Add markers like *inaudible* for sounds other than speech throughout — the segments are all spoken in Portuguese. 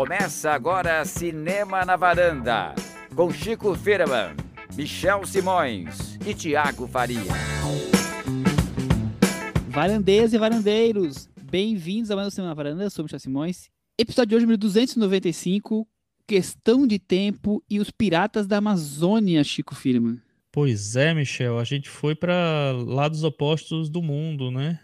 Começa agora Cinema na Varanda, com Chico Firman, Michel Simões e Tiago Faria. Varandeiras e varandeiros, bem-vindos a mais um Cinema na Varanda, eu sou Michel Simões. Episódio de hoje, número 295, Questão de Tempo e os Piratas da Amazônia, Chico Firman. Pois é, Michel, a gente foi para lados opostos do mundo, né?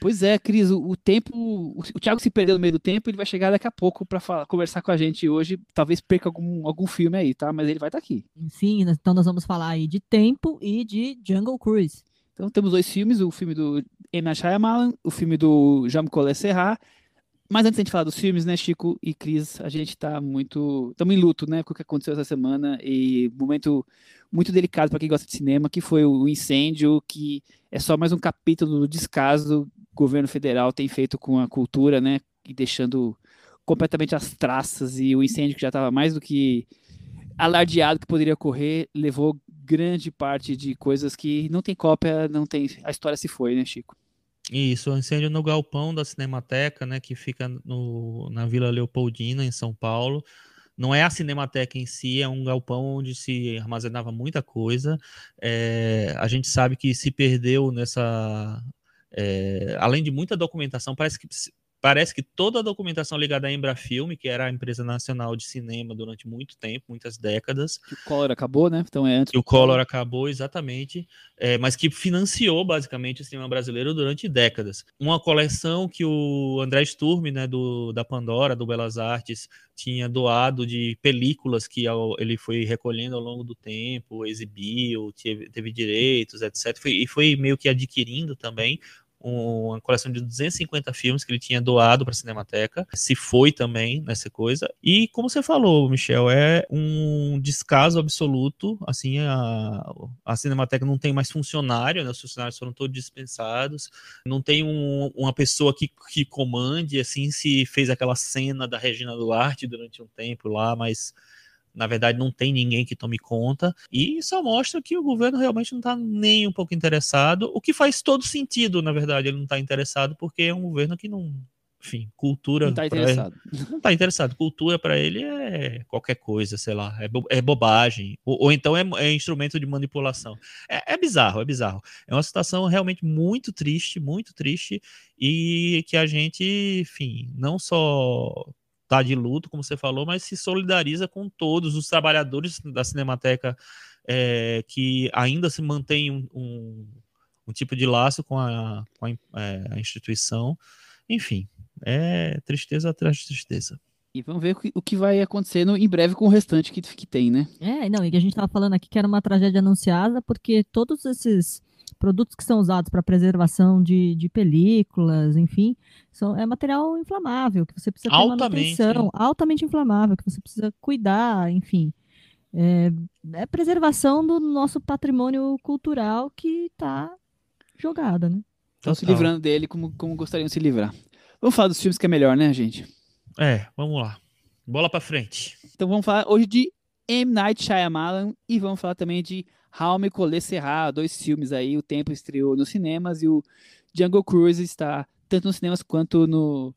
Pois é, Cris, o, o tempo. O, o Thiago se perdeu no meio do tempo, ele vai chegar daqui a pouco para conversar com a gente hoje. Talvez perca algum, algum filme aí, tá? Mas ele vai estar tá aqui. Sim, então nós vamos falar aí de Tempo e de Jungle Cruise. Então temos dois filmes, o filme do M. Shyamalan, o filme do Jean-Claude Serra. Mas antes de a gente falar dos filmes, né, Chico e Cris, a gente tá muito. Estamos em luto, né, com o que aconteceu essa semana e momento muito delicado para quem gosta de cinema, que foi o incêndio, que é só mais um capítulo do descaso governo federal tem feito com a cultura, né? E deixando completamente as traças e o incêndio que já estava mais do que alardeado que poderia ocorrer, levou grande parte de coisas que não tem cópia, não tem. A história se foi, né, Chico? Isso, o incêndio no galpão da Cinemateca, né, que fica no, na Vila Leopoldina, em São Paulo. Não é a Cinemateca em si, é um galpão onde se armazenava muita coisa. É, a gente sabe que se perdeu nessa é, além de muita documentação, parece que parece que toda a documentação ligada à Embrafilme, que era a empresa nacional de cinema durante muito tempo, muitas décadas. Que o Collor acabou, né? Então é antes. Que o Collor acabou, exatamente. É, mas que financiou basicamente o cinema brasileiro durante décadas. Uma coleção que o André Sturm, né, do, da Pandora, do Belas Artes, tinha doado de películas que ele foi recolhendo ao longo do tempo, exibiu, teve, teve direitos, etc. Foi, e foi meio que adquirindo também uma coleção de 250 filmes que ele tinha doado para a Cinemateca, se foi também nessa coisa. E como você falou, Michel, é um descaso absoluto, assim, a, a Cinemateca não tem mais funcionário, né, os funcionários foram todos dispensados, não tem um, uma pessoa que, que comande, assim, se fez aquela cena da Regina Duarte durante um tempo lá, mas na verdade não tem ninguém que tome conta, e só mostra que o governo realmente não está nem um pouco interessado, o que faz todo sentido, na verdade, ele não está interessado porque é um governo que não, enfim, cultura. Não está interessado. Ele, não está interessado. Cultura para ele é qualquer coisa, sei lá, é, bo é bobagem, ou, ou, então é, é, instrumento de manipulação. É, é, bizarro, é bizarro. É uma situação realmente muito triste, muito triste, e que a gente, enfim, não só tá de luto, como você falou, mas se solidariza com todos os trabalhadores da Cinemateca é, que ainda se mantém um, um, um, tipo de laço com a, com a, é, a, instituição. Enfim, é tristeza atrás de tristeza. E vamos ver o que vai acontecendo em breve com o restante que, que tem, né? É, não, e que a gente estava falando aqui que era uma tragédia anunciada, porque todos esses produtos que são usados para preservação de, de películas, enfim, são, é material inflamável, que você precisa ter altamente, manutenção, altamente inflamável, que você precisa cuidar, enfim. É, é preservação do nosso patrimônio cultural que está jogada, né? Estão se livrando dele como, como gostariam de se livrar. Vamos falar dos filmes que é melhor, né, gente? É, vamos lá. Bola para frente. Então vamos falar hoje de M. Night Shyamalan e vamos falar também de Raume Collet Serra, dois filmes aí, o Tempo estreou nos cinemas e o Jungle Cruise está tanto nos cinemas quanto no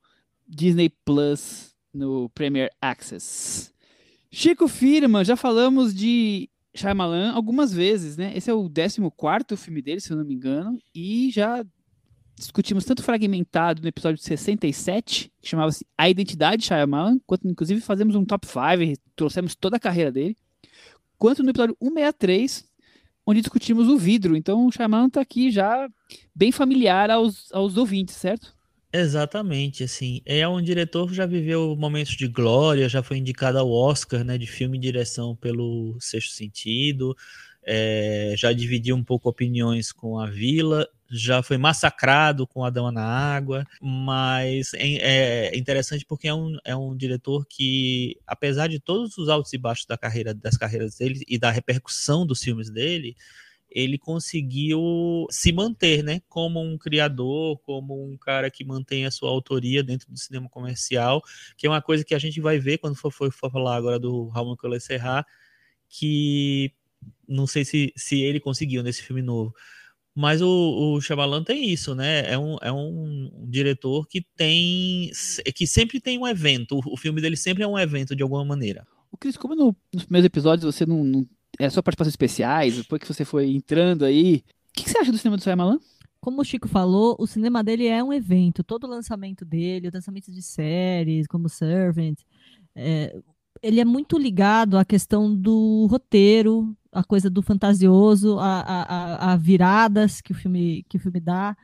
Disney Plus, no Premier Access. Chico Firman, já falamos de Shyamalan algumas vezes, né? Esse é o 14 filme dele, se eu não me engano, e já discutimos tanto fragmentado no episódio 67, que chamava-se A Identidade de Shyamalan, quanto inclusive fazemos um top 5, trouxemos toda a carreira dele, quanto no episódio 163, onde discutimos o vidro. Então o Shyamalan está aqui já bem familiar aos, aos ouvintes, certo? Exatamente, assim, é um diretor que já viveu momentos de glória, já foi indicado ao Oscar, né, de filme e direção pelo Sexto Sentido, é, já dividiu um pouco opiniões com a Vila, já foi massacrado com a Dama na Água, mas é, é, interessante porque é um, é um diretor que, apesar de todos os altos e baixos da carreira, das carreiras dele e da repercussão dos filmes dele, ele conseguiu se manter, né, como um criador, como um cara que mantém a sua autoria dentro do cinema comercial, que é uma coisa que a gente vai ver quando for, for, for falar agora do Ramon Collet Serra, que não sei se, se ele conseguiu nesse filme novo, Mas o, o Shyamalan tem isso, né? É um, é um diretor que tem. que sempre tem um evento. O, o filme dele sempre é um evento de alguma maneira. O Cris, como no, nos primeiros episódios você não. não é só participações especiais, depois que você foi entrando aí. O que, que você acha do cinema do Shyamalan? Como o Chico falou, o cinema dele é um evento. Todo o lançamento dele, o lançamento de séries, como Servant, é, ele é muito ligado à questão do roteiro, a coisa do fantasioso, a, a, a, viradas que o filme que o filme dá,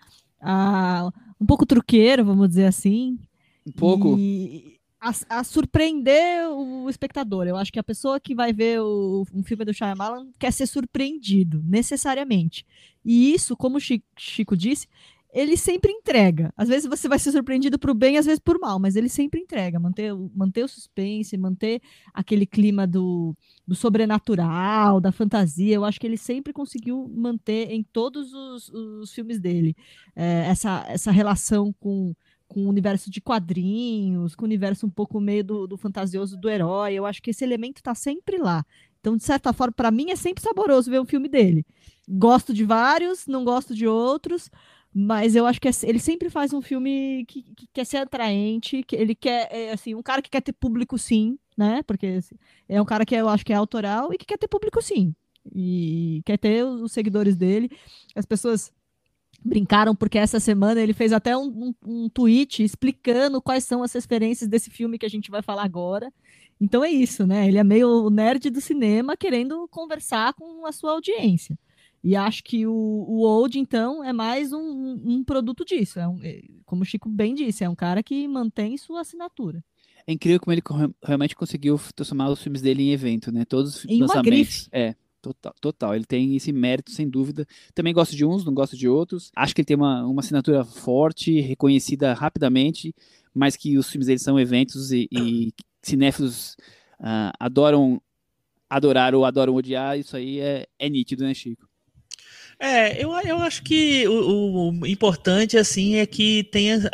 a, um pouco truqueiro, vamos dizer assim. Um pouco. E a, a, surpreender o espectador. Eu acho que a pessoa que vai ver o, um filme do Shyamalan quer ser surpreendido, necessariamente. E isso, como o Chico disse, ele sempre entrega. Às vezes você vai ser surpreendido por bem, às vezes por mal, mas ele sempre entrega. Manter, manter o suspense, manter aquele clima do, do sobrenatural, da fantasia. Eu acho que ele sempre conseguiu manter em todos os, os filmes dele é, essa, essa relação com, com o universo de quadrinhos, com o universo um pouco meio do, do fantasioso do herói. Eu acho que esse elemento está sempre lá. Então, de certa forma, para mim é sempre saboroso ver um filme dele. Gosto de vários, não gosto de outros, mas eu acho que é ele sempre faz um filme que, que quer ser atraente, que ele quer, é, assim, um cara que quer ter público sim, né? Porque assim, é um cara que eu acho que é autoral e que quer ter público sim. E quer ter os seguidores dele. As pessoas brincaram porque essa semana ele fez até um, um, um tweet explicando quais são as referências desse filme que a gente vai falar agora. Então é isso, né? Ele é meio nerd do cinema querendo conversar com a sua audiência. E acho que o, o Old, então, é mais um, um produto disso. É um, é, como o Chico bem disse, é um cara que mantém sua assinatura. É incrível como ele realmente conseguiu transformar os filmes dele em evento, né? Todos os em lançamentos. É, total, total. Ele tem esse mérito, sem dúvida. Também gosto de uns, não gosto de outros. Acho que ele tem uma, uma assinatura forte, reconhecida rapidamente, mas que os filmes dele são eventos e, e cinéfilos uh, adoram adorar ou adoram odiar. Isso aí é, é nítido, né, Chico? É, eu, eu acho que o, o importante, assim, é que tenha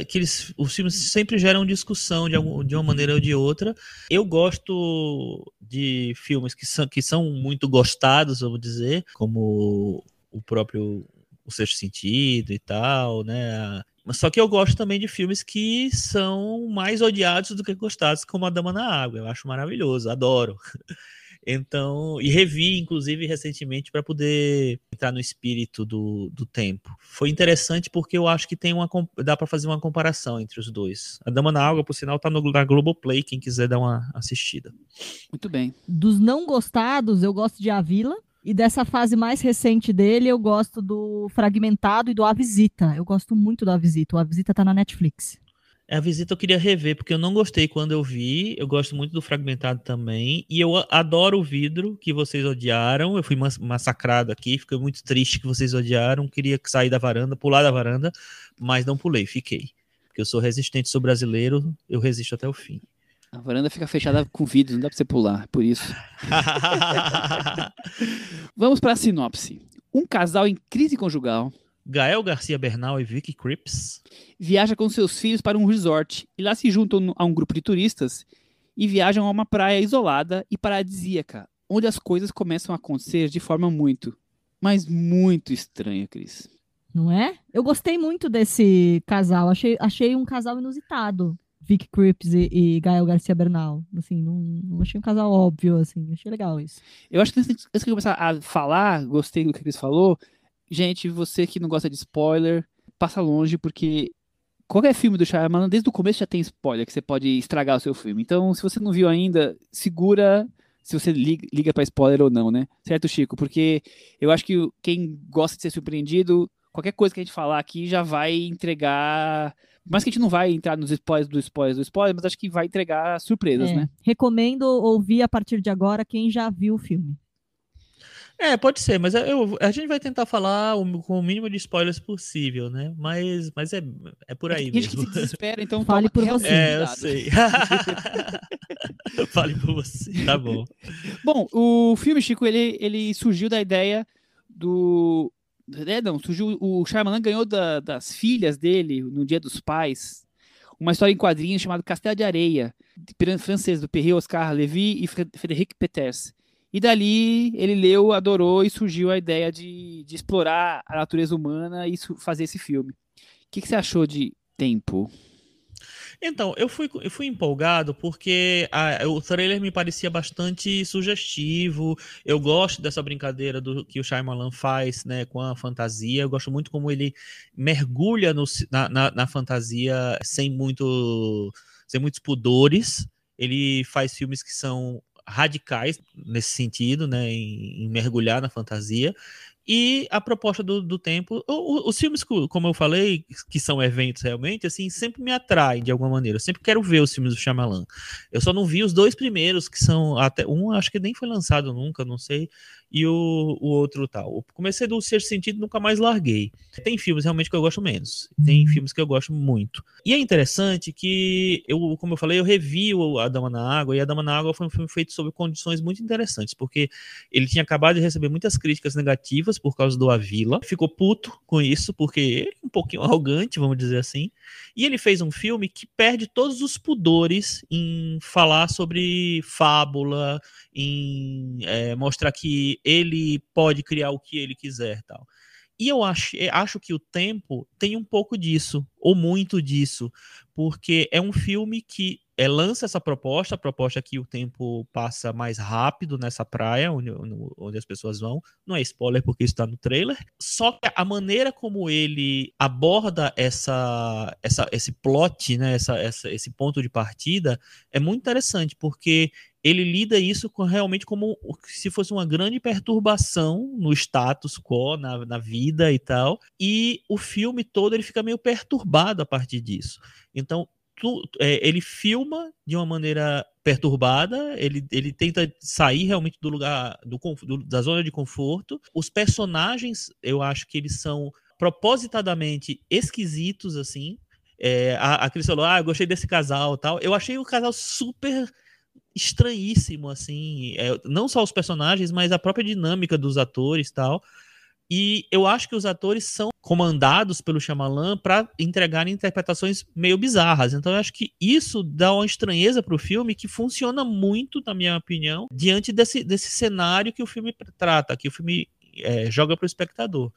aqueles. Os filmes sempre geram discussão de, algum, de uma maneira ou de outra. Eu gosto de filmes que são, que são muito gostados, vamos dizer, como o próprio O Sexto Sentido e tal, né? Só que eu gosto também de filmes que são mais odiados do que gostados, como A Dama na Água. Eu acho maravilhoso, adoro. *laughs* Então, e revi, inclusive, recentemente para poder entrar no espírito do, do tempo. Foi interessante porque eu acho que tem uma dá para fazer uma comparação entre os dois. A Dama na Água, por sinal, tá no, na Globoplay, quem quiser dar uma assistida. Muito bem. Dos não gostados, eu gosto de A Vila. E dessa fase mais recente dele, eu gosto do Fragmentado e do A Visita. Eu gosto muito do A Visita. O A Visita tá na Netflix. A visita eu queria rever, porque eu não gostei quando eu vi. Eu gosto muito do Fragmentado também. E eu adoro o vidro que vocês odiaram. Eu fui massacrado aqui, fiquei muito triste que vocês odiaram. Queria sair da varanda, pular da varanda, mas não pulei, fiquei. Porque eu sou resistente, sou brasileiro, eu resisto até o fim. A varanda fica fechada com vidro, não dá pra você pular, por isso. *laughs* Vamos para a sinopse. Um casal em crise conjugal Gael Garcia Bernal e Vicky Cripps viaja com seus filhos para um resort e lá se juntam a um grupo de turistas e viajam a uma praia isolada e paradisíaca, onde as coisas começam a acontecer de forma muito, mas muito estranha, Cris. Não é? Eu gostei muito desse casal, achei, achei um casal inusitado. Vicky Cripps e, e Gael Garcia Bernal. Assim, não, não, achei um casal óbvio, assim, achei legal isso. Eu acho que antes de começar a falar, gostei do que a Cris falou, gente, você que não gosta de spoiler, passa longe, porque qualquer filme do Shyamalan, desde o começo já tem spoiler, que você pode estragar o seu filme. Então, se você não viu ainda, segura se você liga, liga para spoiler ou não, né? Certo, Chico? Porque eu acho que quem gosta de ser surpreendido, qualquer coisa que a gente falar aqui já vai entregar. Mas que a gente não vai entrar nos spoilers do spoiler do spoiler, mas acho que vai entregar surpresas, é. né? Recomendo ouvir a partir de agora quem já viu o filme. É, pode ser, mas eu, a gente vai tentar falar o, com o mínimo de spoilers possível, né? Mas, mas é, é por aí Tem mesmo. gente que se desespera, então *laughs* fale por você. É, eu sei. *laughs* fale por você, tá bom. Bom, o filme, Chico, ele, ele surgiu da ideia do... É, não, surgiu, o Shyamalan ganhou da, das filhas dele, no Dia dos Pais, uma história em quadrinhos chamada Castelo de Areia, de francês, do Perry Oscar Levy e Frédéric Peters E dali ele leu, adorou e surgiu a ideia de, de explorar a natureza humana e fazer esse filme. O que, que você achou de Tempo? Então, eu fui, eu fui empolgado porque a, o trailer me parecia bastante sugestivo. Eu gosto dessa brincadeira do que o Shyamalan faz né, com a fantasia. Eu gosto muito como ele mergulha no, na, na, na fantasia sem, muito, sem muitos pudores. Ele faz filmes que são radicais nesse sentido, né, em, em mergulhar na fantasia. E a proposta do, do tempo, os filmes, como eu falei, que são eventos realmente, assim, sempre me atraem de alguma maneira. Eu sempre quero ver os filmes do Shyamalan. Eu só não vi os dois primeiros, que são até um, acho que nem foi lançado nunca, não sei e o, o outro tal. Comecei do sexto sentido nunca mais larguei. Tem filmes realmente que eu gosto menos, tem uhum. filmes que eu gosto muito. E é interessante que eu, como eu falei, eu revi o A Dama na Água e A Dama na Água foi um filme feito sob condições muito interessantes, porque ele tinha acabado de receber muitas críticas negativas por causa do Avila, ficou puto com isso porque ele é um pouquinho *laughs* arrogante, vamos dizer assim. E ele fez um filme que perde todos os pudores em falar sobre fábula, em é, mostrar que ele pode criar o que ele quiser tal. E eu acho, eh, acho que o tempo tem um pouco disso, ou muito disso, porque é um filme que é, lança essa proposta, a proposta que o tempo passa mais rápido nessa praia, onde, onde as pessoas vão. Não é spoiler porque está no trailer. Só que a maneira como ele aborda essa, essa, esse plot, né, essa, essa, esse ponto de partida, é muito interessante, porque ele lida isso com, realmente como se fosse uma grande perturbação no status quo, na, na vida e tal. E o filme todo ele fica meio perturbado a partir disso. Então, tu, é, ele filma de uma maneira perturbada, ele, ele tenta sair realmente do lugar, do, do, da zona de conforto. Os personagens, eu acho que eles são propositadamente esquisitos, assim. É, a, a Cris falou, ah, eu gostei desse casal tal. Eu achei o casal super estranhíssimo, assim. É, não só os personagens, mas a própria dinâmica dos atores tal. E eu acho que os atores são comandados pelo Shyamalan para entregarem interpretações meio bizarras. Então eu acho que isso dá uma estranheza para o filme que funciona muito, na minha opinião, diante desse, desse cenário que o filme trata, que o filme é, joga para o espectador.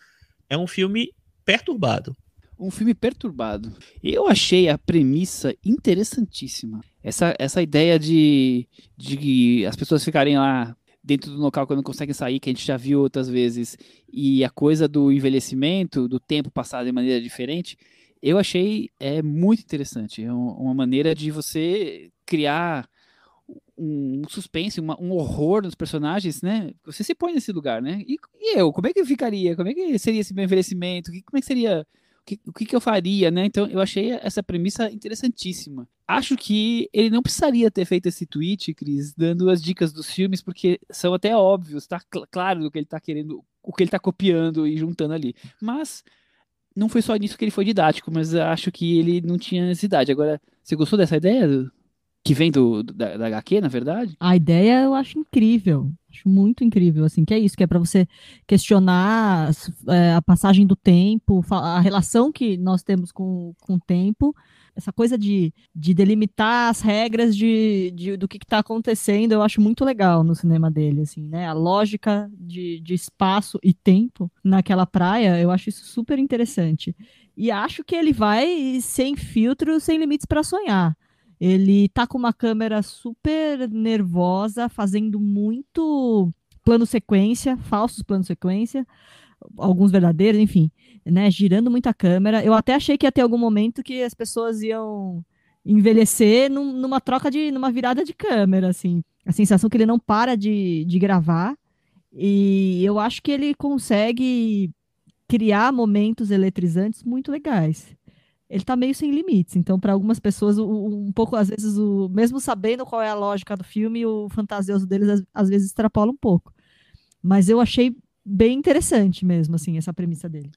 É um filme perturbado. Um filme perturbado. Eu achei a premissa interessantíssima. Essa, essa ideia de, de as pessoas ficarem lá dentro do local quando não conseguem sair, que a gente já viu outras vezes, e a coisa do envelhecimento, do tempo passado de maneira diferente, eu achei é muito interessante. É uma maneira de você criar um suspense, uma, um horror nos personagens, né? Você se põe nesse lugar, né? E, e eu, como é que eu ficaria? Como é que seria esse meu envelhecimento? Como é que seria que, o que, que eu faria, né? Então eu achei essa premissa interessantíssima. Acho que ele não precisaria ter feito esse tweet, Cris, dando as dicas dos filmes, porque são até óbvios, tá cl claro do que ele tá querendo, o que ele tá copiando e juntando ali. Mas não foi só nisso que ele foi didático, mas acho que ele não tinha necessidade. Agora, você gostou dessa ideia? Que vem do, da, da HQ, na verdade? A ideia eu acho incrível. Acho muito incrível, assim, que é isso, que é para você questionar é, a passagem do tempo, a relação que nós temos com, com o tempo, essa coisa de, de delimitar as regras de, de do que está acontecendo, eu acho muito legal no cinema dele, assim, né? A lógica de, de espaço e tempo naquela praia, eu acho isso super interessante. E acho que ele vai sem filtro, sem limites para sonhar. Ele tá com uma câmera super nervosa, fazendo muito plano sequência, falsos plano sequência, alguns verdadeiros, enfim, né, girando muita câmera. Eu até achei que ia ter algum momento que as pessoas iam envelhecer num, numa troca de, numa virada de câmera, assim. A sensação que ele não para de, de gravar. E eu acho que ele consegue criar momentos eletrizantes muito legais ele tá meio sem limites. Então, para algumas pessoas, um pouco, às vezes, o, mesmo sabendo qual é a lógica do filme, o fantasioso deles às, às, vezes extrapola um pouco. Mas eu achei bem interessante mesmo, assim, essa premissa dele.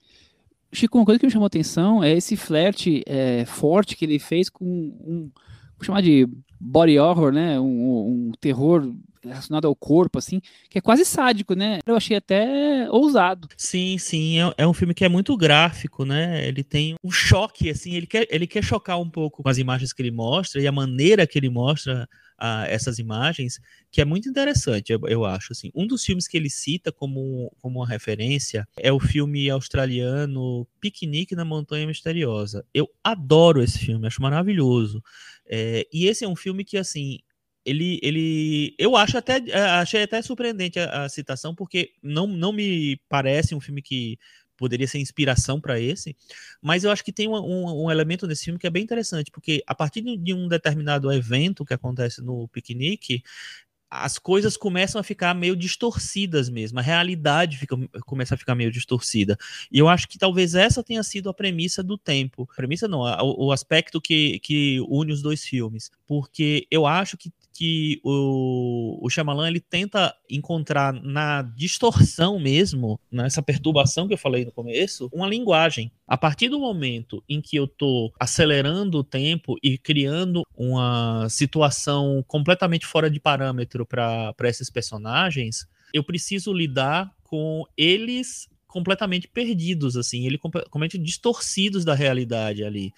Chico, uma coisa que me chamou a atenção é esse flerte é, forte que ele fez com um, vou chamar de body horror, né? Um, um terror relacionado ao corpo, assim, que é quase sádico, né? Eu achei até ousado. Sim, sim, é, é, um filme que é muito gráfico, né? Ele tem um choque, assim, ele quer, ele quer chocar um pouco com as imagens que ele mostra e a maneira que ele mostra a, essas imagens, que é muito interessante, eu, eu, acho. Assim. Um dos filmes que ele cita como, como uma referência é o filme australiano Piquenique na Montanha Misteriosa. Eu adoro esse filme, acho maravilhoso. É, e esse é um filme que, assim, ele, ele eu acho até é, achei até surpreendente a, a, citação porque não, não me parece um filme que poderia ser inspiração para esse, mas eu acho que tem um, um, um, elemento nesse filme que é bem interessante, porque a partir de um determinado evento que acontece no piquenique, as coisas começam a ficar meio distorcidas mesmo, a realidade fica, começa a ficar meio distorcida. E eu acho que talvez essa tenha sido a premissa do tempo. A premissa não, o, o aspecto que, que une os dois filmes. Porque eu acho que que o, o Shyamalan ele tenta encontrar na distorção mesmo, nessa perturbação que eu falei no começo, uma linguagem. A partir do momento em que eu estou acelerando o tempo e criando uma situação completamente fora de parâmetro para esses personagens, eu preciso lidar com eles completamente perdidos, assim, ele completamente distorcidos da realidade ali.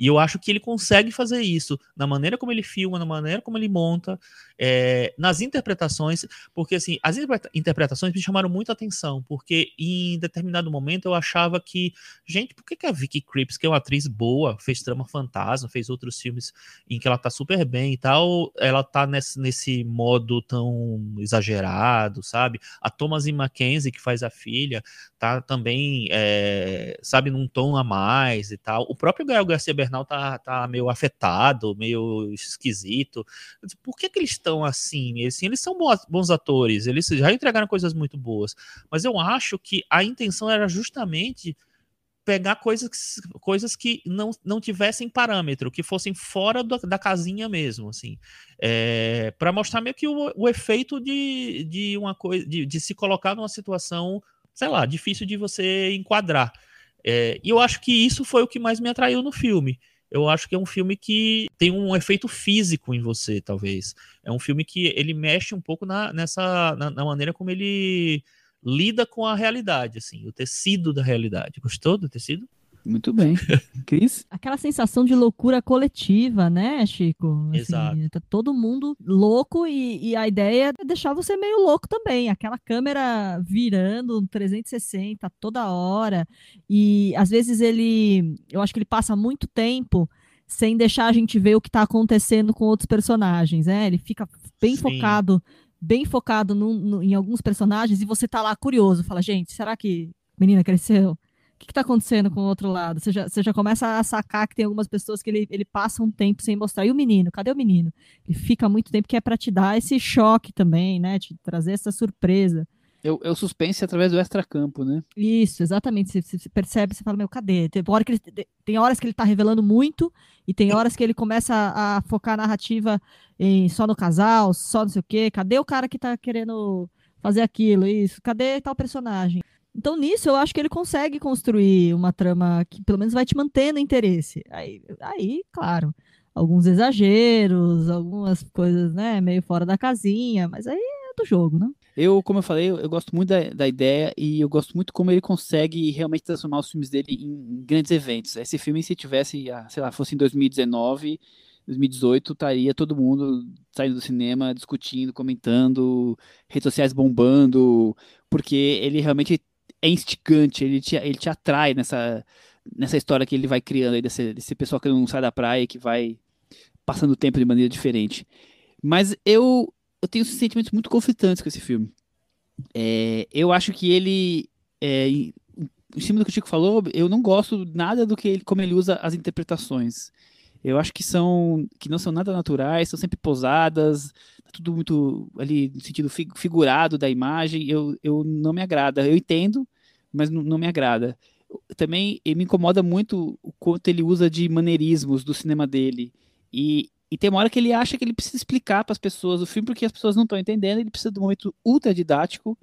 E eu acho que ele consegue fazer isso na maneira como ele filma, na maneira como ele monta, é, nas interpretações, porque assim, as interpretações me chamaram muito a atenção, porque em determinado momento eu achava que, gente, por que, que a Vicky Creeps, que é uma atriz boa, fez Trama Fantasma, fez outros filmes em que ela tá super bem e tal, ela tá nesse, nesse modo tão exagerado, sabe? A Thomasin Mackenzie, que faz a filha, tá também, é, sabe, num tom a mais e tal. O próprio Gael Garcia Bernal tá, tá meio afetado, meio esquisito. Por que, que eles estão assim? Assim, eles são bons, bons atores, eles já entregaram coisas muito boas, mas eu acho que a intenção era justamente pegar coisas, coisas que não, não tivessem parâmetro, que fossem fora do, da casinha mesmo, assim, é, para mostrar meio que o, o efeito de, de uma coisa, de, de se colocar numa situação sei lá, difícil de você enquadrar. É, e eu acho que isso foi o que mais me atraiu no filme. Eu acho que é um filme que tem um efeito físico em você, talvez. É um filme que ele mexe um pouco na, nessa na, na maneira como ele lida com a realidade, assim, o tecido da realidade. Gostou do tecido? Muito bem. Cris? *laughs* Aquela sensação de loucura coletiva, né, Chico? Assim, Exato. Tá todo mundo louco e, e, a ideia é deixar você meio louco também. Aquela câmera virando 360 toda hora. E às vezes ele. Eu acho que ele passa muito tempo sem deixar a gente ver o que está acontecendo com outros personagens, né? Ele fica bem Sim. focado, bem focado no, no, em alguns personagens e você tá lá curioso, fala, gente, será que menina cresceu? Que está acontecendo com o outro lado? Você já, você já começa a sacar que tem algumas pessoas que ele, ele passa um tempo sem mostrar. E o menino? Cadê o menino? Ele fica muito tempo que é para te dar esse choque também, né? Te trazer essa surpresa. É o, é o suspense através do extracampo, né? Isso, exatamente. Você, você percebe, você fala, meu, cadê? Tem, hora que ele, tem horas que ele tá revelando muito e tem horas que ele começa a, a focar a narrativa em, só no casal, só não sei o quê. Cadê o cara que tá querendo fazer aquilo, isso? Cadê tal personagem? Então, nisso, eu acho que ele consegue construir uma trama que pelo menos vai te manter no interesse. Aí, aí claro, alguns exageros, algumas coisas, né, meio fora da casinha, mas aí é do jogo, né? Eu, como eu falei, eu, eu gosto muito da, da, ideia e eu gosto muito como ele consegue realmente transformar os filmes dele em, em grandes eventos. Esse filme, se tivesse, ah, sei lá, fosse em 2019, 2018, estaria todo mundo saindo do cinema, discutindo, comentando, redes sociais bombando, porque ele realmente é instigante, ele te, ele te atrai nessa, nessa história que ele vai criando aí desse, desse pessoal que não sai da praia, que vai passando o tempo de maneira diferente. Mas eu, eu tenho sentimentos muito conflitantes com esse filme. É, eu acho que ele, é, em cima do que o Chico falou, eu não gosto nada do que ele, como ele usa as interpretações. Eu acho que são que não são nada naturais, são sempre posadas, tá tudo muito ali no sentido figurado da imagem. Eu, eu não me agrada. Eu entendo, mas não, não me agrada. Também me incomoda muito o quanto ele usa de maneirismos do cinema dele. E, e tem uma hora que ele acha que ele precisa explicar para as pessoas o filme porque as pessoas não estão entendendo. Ele precisa de um momento ultra didático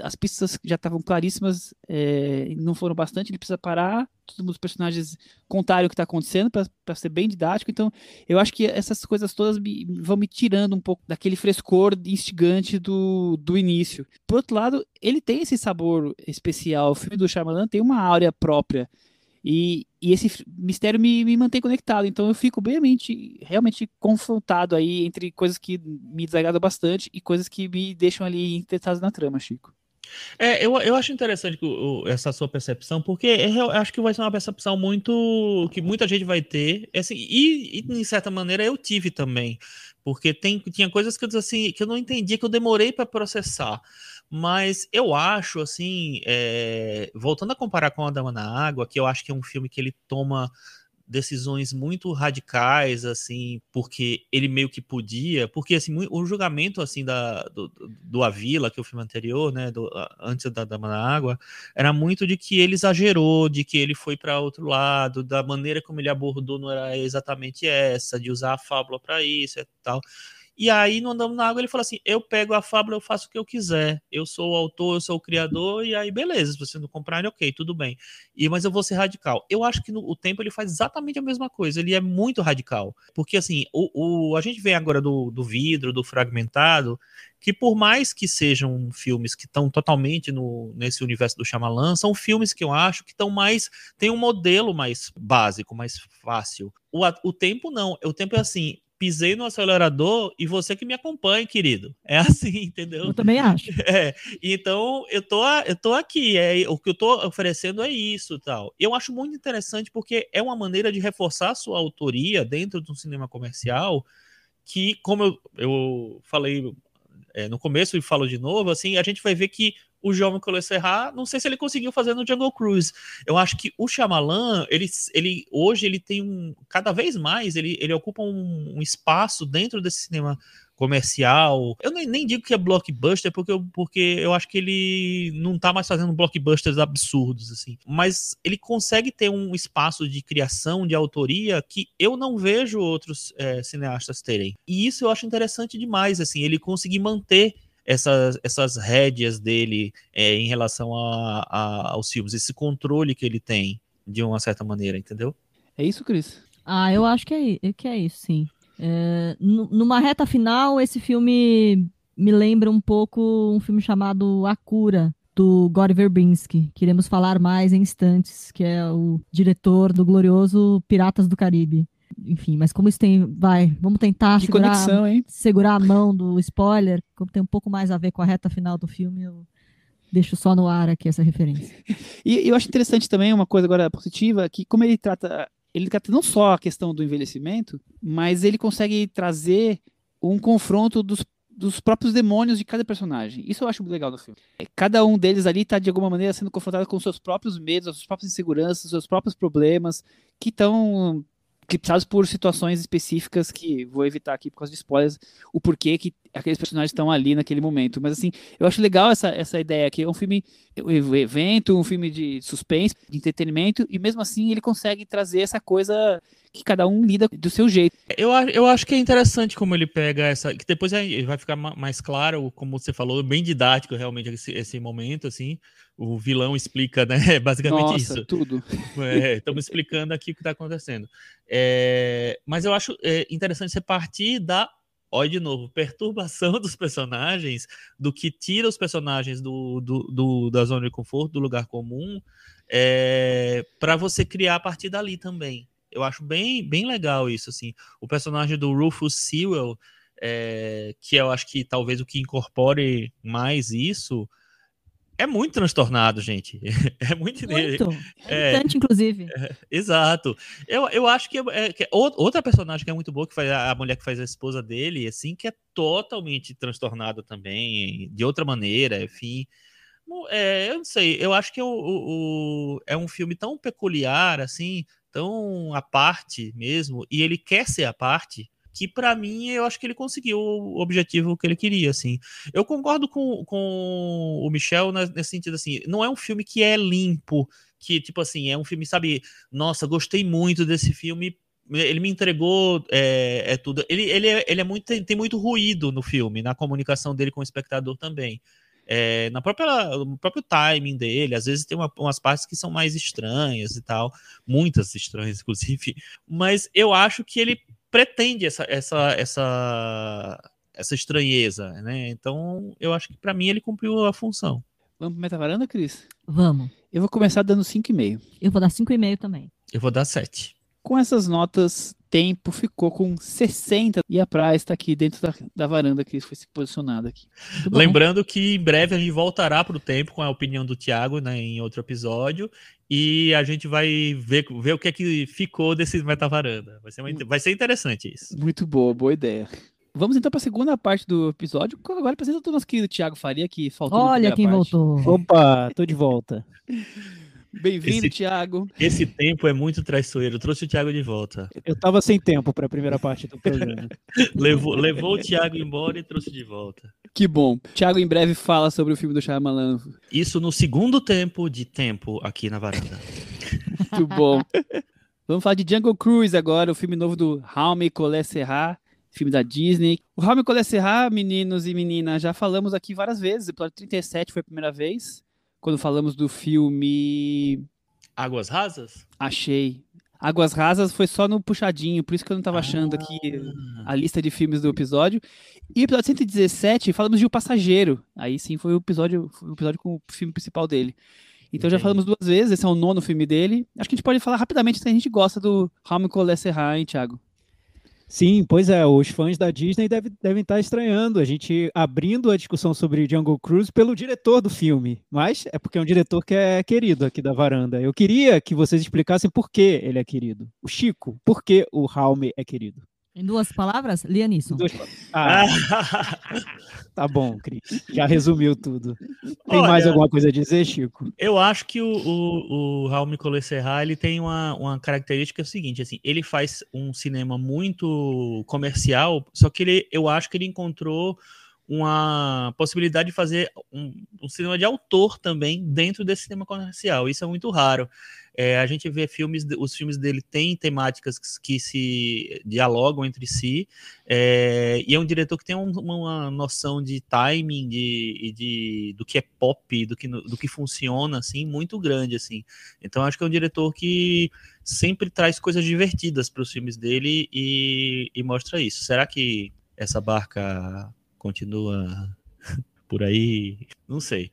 as pistas já estavam claríssimas, é, não foram bastante, ele precisa parar, todos os personagens contarem o que está acontecendo para ser bem didático. Então, eu acho que essas coisas todas me, vão me tirando um pouco daquele frescor instigante do, do início. Por outro lado, ele tem esse sabor especial. O filme do Shyamalan tem uma áurea própria. E, e esse mistério me, me mantém conectado. Então eu fico realmente, realmente confrontado aí entre coisas que me desagradam bastante e coisas que me deixam ali interessados na trama, Chico. É, eu, eu acho interessante essa sua percepção, porque eu acho que vai ser uma percepção muito. que muita gente vai ter. Assim, e, e, de certa maneira, eu tive também. Porque tem, tinha coisas que eu, assim, que eu não entendia, que eu demorei para processar. Mas eu acho, assim, é, voltando a comparar com A Dama na Água, que eu acho que é um filme que ele toma decisões muito radicais, assim, porque ele meio que podia, porque, assim, o julgamento, assim, da, do, do Avila, que é o filme anterior, né, do, antes da Dama na Água, era muito de que ele exagerou, de que ele foi para outro lado, da maneira como ele abordou não era exatamente essa, de usar a fábula para isso e tal. E aí, no Andamos na Água, ele falou assim: eu pego a fábula, eu faço o que eu quiser. Eu sou o autor, eu sou o criador, e aí, beleza. Se você não comprar, ok, tudo bem. E, mas eu vou ser radical. Eu acho que no o tempo ele faz exatamente a mesma coisa. Ele é muito radical. Porque, assim, o, o a gente vem agora do, do vidro, do fragmentado, que por mais que sejam filmes que estão totalmente no, nesse universo do Shyamalan, são filmes que eu acho que estão mais, tem um modelo mais básico, mais fácil. O, o tempo não, o tempo é assim, pisei no acelerador e você que me acompanha, querido. É *laughs* assim, entendeu? Eu também acho. *laughs* É, então eu tô, eu tô aqui, é, o que eu tô oferecendo é isso tal. Eu acho muito interessante porque é uma maneira de reforçar a sua autoria dentro de um cinema comercial que, como eu, eu falei é, no começo e falo de novo, assim, a gente vai ver que o Jaume Collet-Serra, não sei se ele conseguiu fazer no Jungle Cruise. Eu acho que o Shyamalan, ele, ele hoje ele tem um, cada vez mais ele, ele ocupa um, um espaço dentro desse cinema comercial. Eu nem, nem digo que é blockbuster, porque eu, porque eu acho que ele não tá mais fazendo blockbusters absurdos, assim. Mas ele consegue ter um espaço de criação, de autoria, que eu não vejo outros é, cineastas terem. E isso eu acho interessante demais, assim, ele conseguir manter essas, essas rédeas dele é, em relação a, a, aos filmes, esse controle que ele tem, de uma certa maneira, entendeu? É isso, Cris? Ah, eu acho que é, que é isso, sim. É, numa reta final, esse filme me lembra um pouco um filme chamado A Cura, do Gore Verbinski, que iremos falar mais em instantes, que é o diretor do glorioso Piratas do Caribe enfim, mas como isso tem, vai, vamos tentar segurar, conexão, segurar a mão do spoiler, como tem um pouco mais a ver com a reta final do filme, eu deixo só no ar aqui essa referência. e eu acho interessante também uma coisa agora positiva, que como ele trata, ele trata não só a questão do envelhecimento, mas ele consegue trazer um confronto dos dos próprios demônios de cada personagem. Isso eu acho muito legal no filme. Cada um deles ali está de alguma maneira sendo confrontado com seus próprios medos, as suas próprias inseguranças, seus próprios problemas que estão clipsados por situações específicas que vou evitar aqui por causa de spoilers, o porquê que aqueles personagens estão ali naquele momento. Mas assim, eu acho legal essa, essa ideia que é um filme, um evento, um filme de suspense, de entretenimento, e mesmo assim ele consegue trazer essa coisa que cada um lida do seu jeito. Eu, eu acho que é interessante como ele pega essa. Que depois vai ficar mais claro, como você falou, bem didático realmente esse, esse momento, assim o vilão explica, né? *laughs* Basicamente Nossa, isso. tudo. *laughs* É, estamos explicando aqui o que está acontecendo. É, mas eu acho é, interessante você partir da, olha de novo, perturbação *laughs* dos personagens, do que tira os personagens do, do, do da zona de conforto, do lugar comum, é, para você criar a partir dali também. Eu acho bem, bem legal isso, assim. O personagem do Rufus Sewell, é, que eu acho que talvez o que incorpore mais isso é muito transtornado, gente. *laughs* É muito. Muito. É, é inclusive. É, exato. Eu, eu acho que, é, que é outra personagem que é muito boa, que faz a mulher que faz a esposa dele, assim, que é totalmente transtornada também, de outra maneira, enfim. É, eu não sei, eu acho que o, o, o, é um filme tão peculiar, assim, tão à parte mesmo, e ele quer ser à parte, que para mim eu acho que ele conseguiu o objetivo que ele queria, assim. Eu concordo com, com o Michel nesse sentido, assim, não é um filme que é limpo, que, tipo assim, é um filme, sabe, nossa, gostei muito desse filme, ele me entregou é, é tudo. Ele, ele, é, ele é muito, tem, tem muito ruído no filme, na comunicação dele com o espectador também. é, na própria, no próprio timing dele. Às vezes tem uma, umas partes que são mais estranhas e tal, muitas estranhas, *laughs* inclusive. Mas eu acho que ele pretende essa, essa, essa, essa estranheza, né? Então, eu acho que para mim ele cumpriu a função. Vamos pro meta-varanda, Cris? Vamos. Eu vou começar dando 5,5. Eu vou dar 5,5 também. Eu vou dar 7. Com essas notas, tempo ficou com 60 e a praia está aqui dentro da, da varanda que foi se posicionado aqui. Lembrando que em breve a gente voltará para o tempo com a opinião do Thiago né, em outro episódio e a gente vai ver, ver o que é que ficou desse meta-varanda. Vai ser, uma, vai ser interessante isso. Muito boa, boa ideia. Vamos então para a segunda parte do episódio. Agora apresenta o nosso querido Thiago Faria, que faltou Olha quem parte. voltou. Opa, tô de volta. *laughs* Bem-vindo, Thiago. Esse tempo é muito traiçoeiro. Eu trouxe o Thiago de volta. Eu tava sem tempo para a primeira parte do programa. *laughs* Levou, levou o Thiago embora e trouxe de volta. Que bom. Thiago em breve fala sobre o filme do Shyamalan. Isso no segundo tempo de tempo aqui na varanda. Muito bom. *laughs* Vamos falar de Jungle Cruise agora, o filme novo do Jaume Collet Serra, filme da Disney. O Jaume Collet Serra, meninos e meninas, já falamos aqui várias vezes. O episódio 37 foi a primeira vez, quando falamos do filme Águas rasas? Achei. Águas Rasas foi só no puxadinho, por isso que eu não estava achando aqui Ah. a lista de filmes do episódio. E episódio 117, falamos de O Passageiro. Aí sim foi o episódio, foi o episódio com o filme principal dele. Então já Entendi. falamos duas vezes, esse é o nono filme dele. Acho que a gente pode falar rapidamente se a gente gosta do Serra, hein, Thiago? Sim, pois é, os fãs da Disney deve- devem estar estranhando a gente abrindo a discussão sobre Jungle Cruise pelo diretor do filme, mas é porque é um diretor que é querido aqui da varanda. Eu queria que vocês explicassem por que ele é querido. O Chico, por que o Raume é querido? Em duas palavras, Lianisson. Duas- Ah, *laughs* tá bom, Cris. Já resumiu tudo. Tem mais Olha, alguma coisa a dizer, Chico? Eu acho que o, o, o Raul Nicolas Serra ele tem uma, uma característica seguinte, assim, ele faz um cinema muito comercial, só que ele, eu acho que ele encontrou uma possibilidade de fazer um, um cinema de autor também dentro desse cinema comercial. Isso é muito raro. É, a gente vê filmes, os filmes dele têm temáticas que se dialogam entre si, é, e é um diretor que tem um- uma noção de timing, de, de do que é pop, do que, do que funciona, assim, muito grande, assim. Então acho que é um diretor que sempre traz coisas divertidas para os filmes dele e, e mostra isso. Será que essa barca continua *laughs* por aí? Não sei.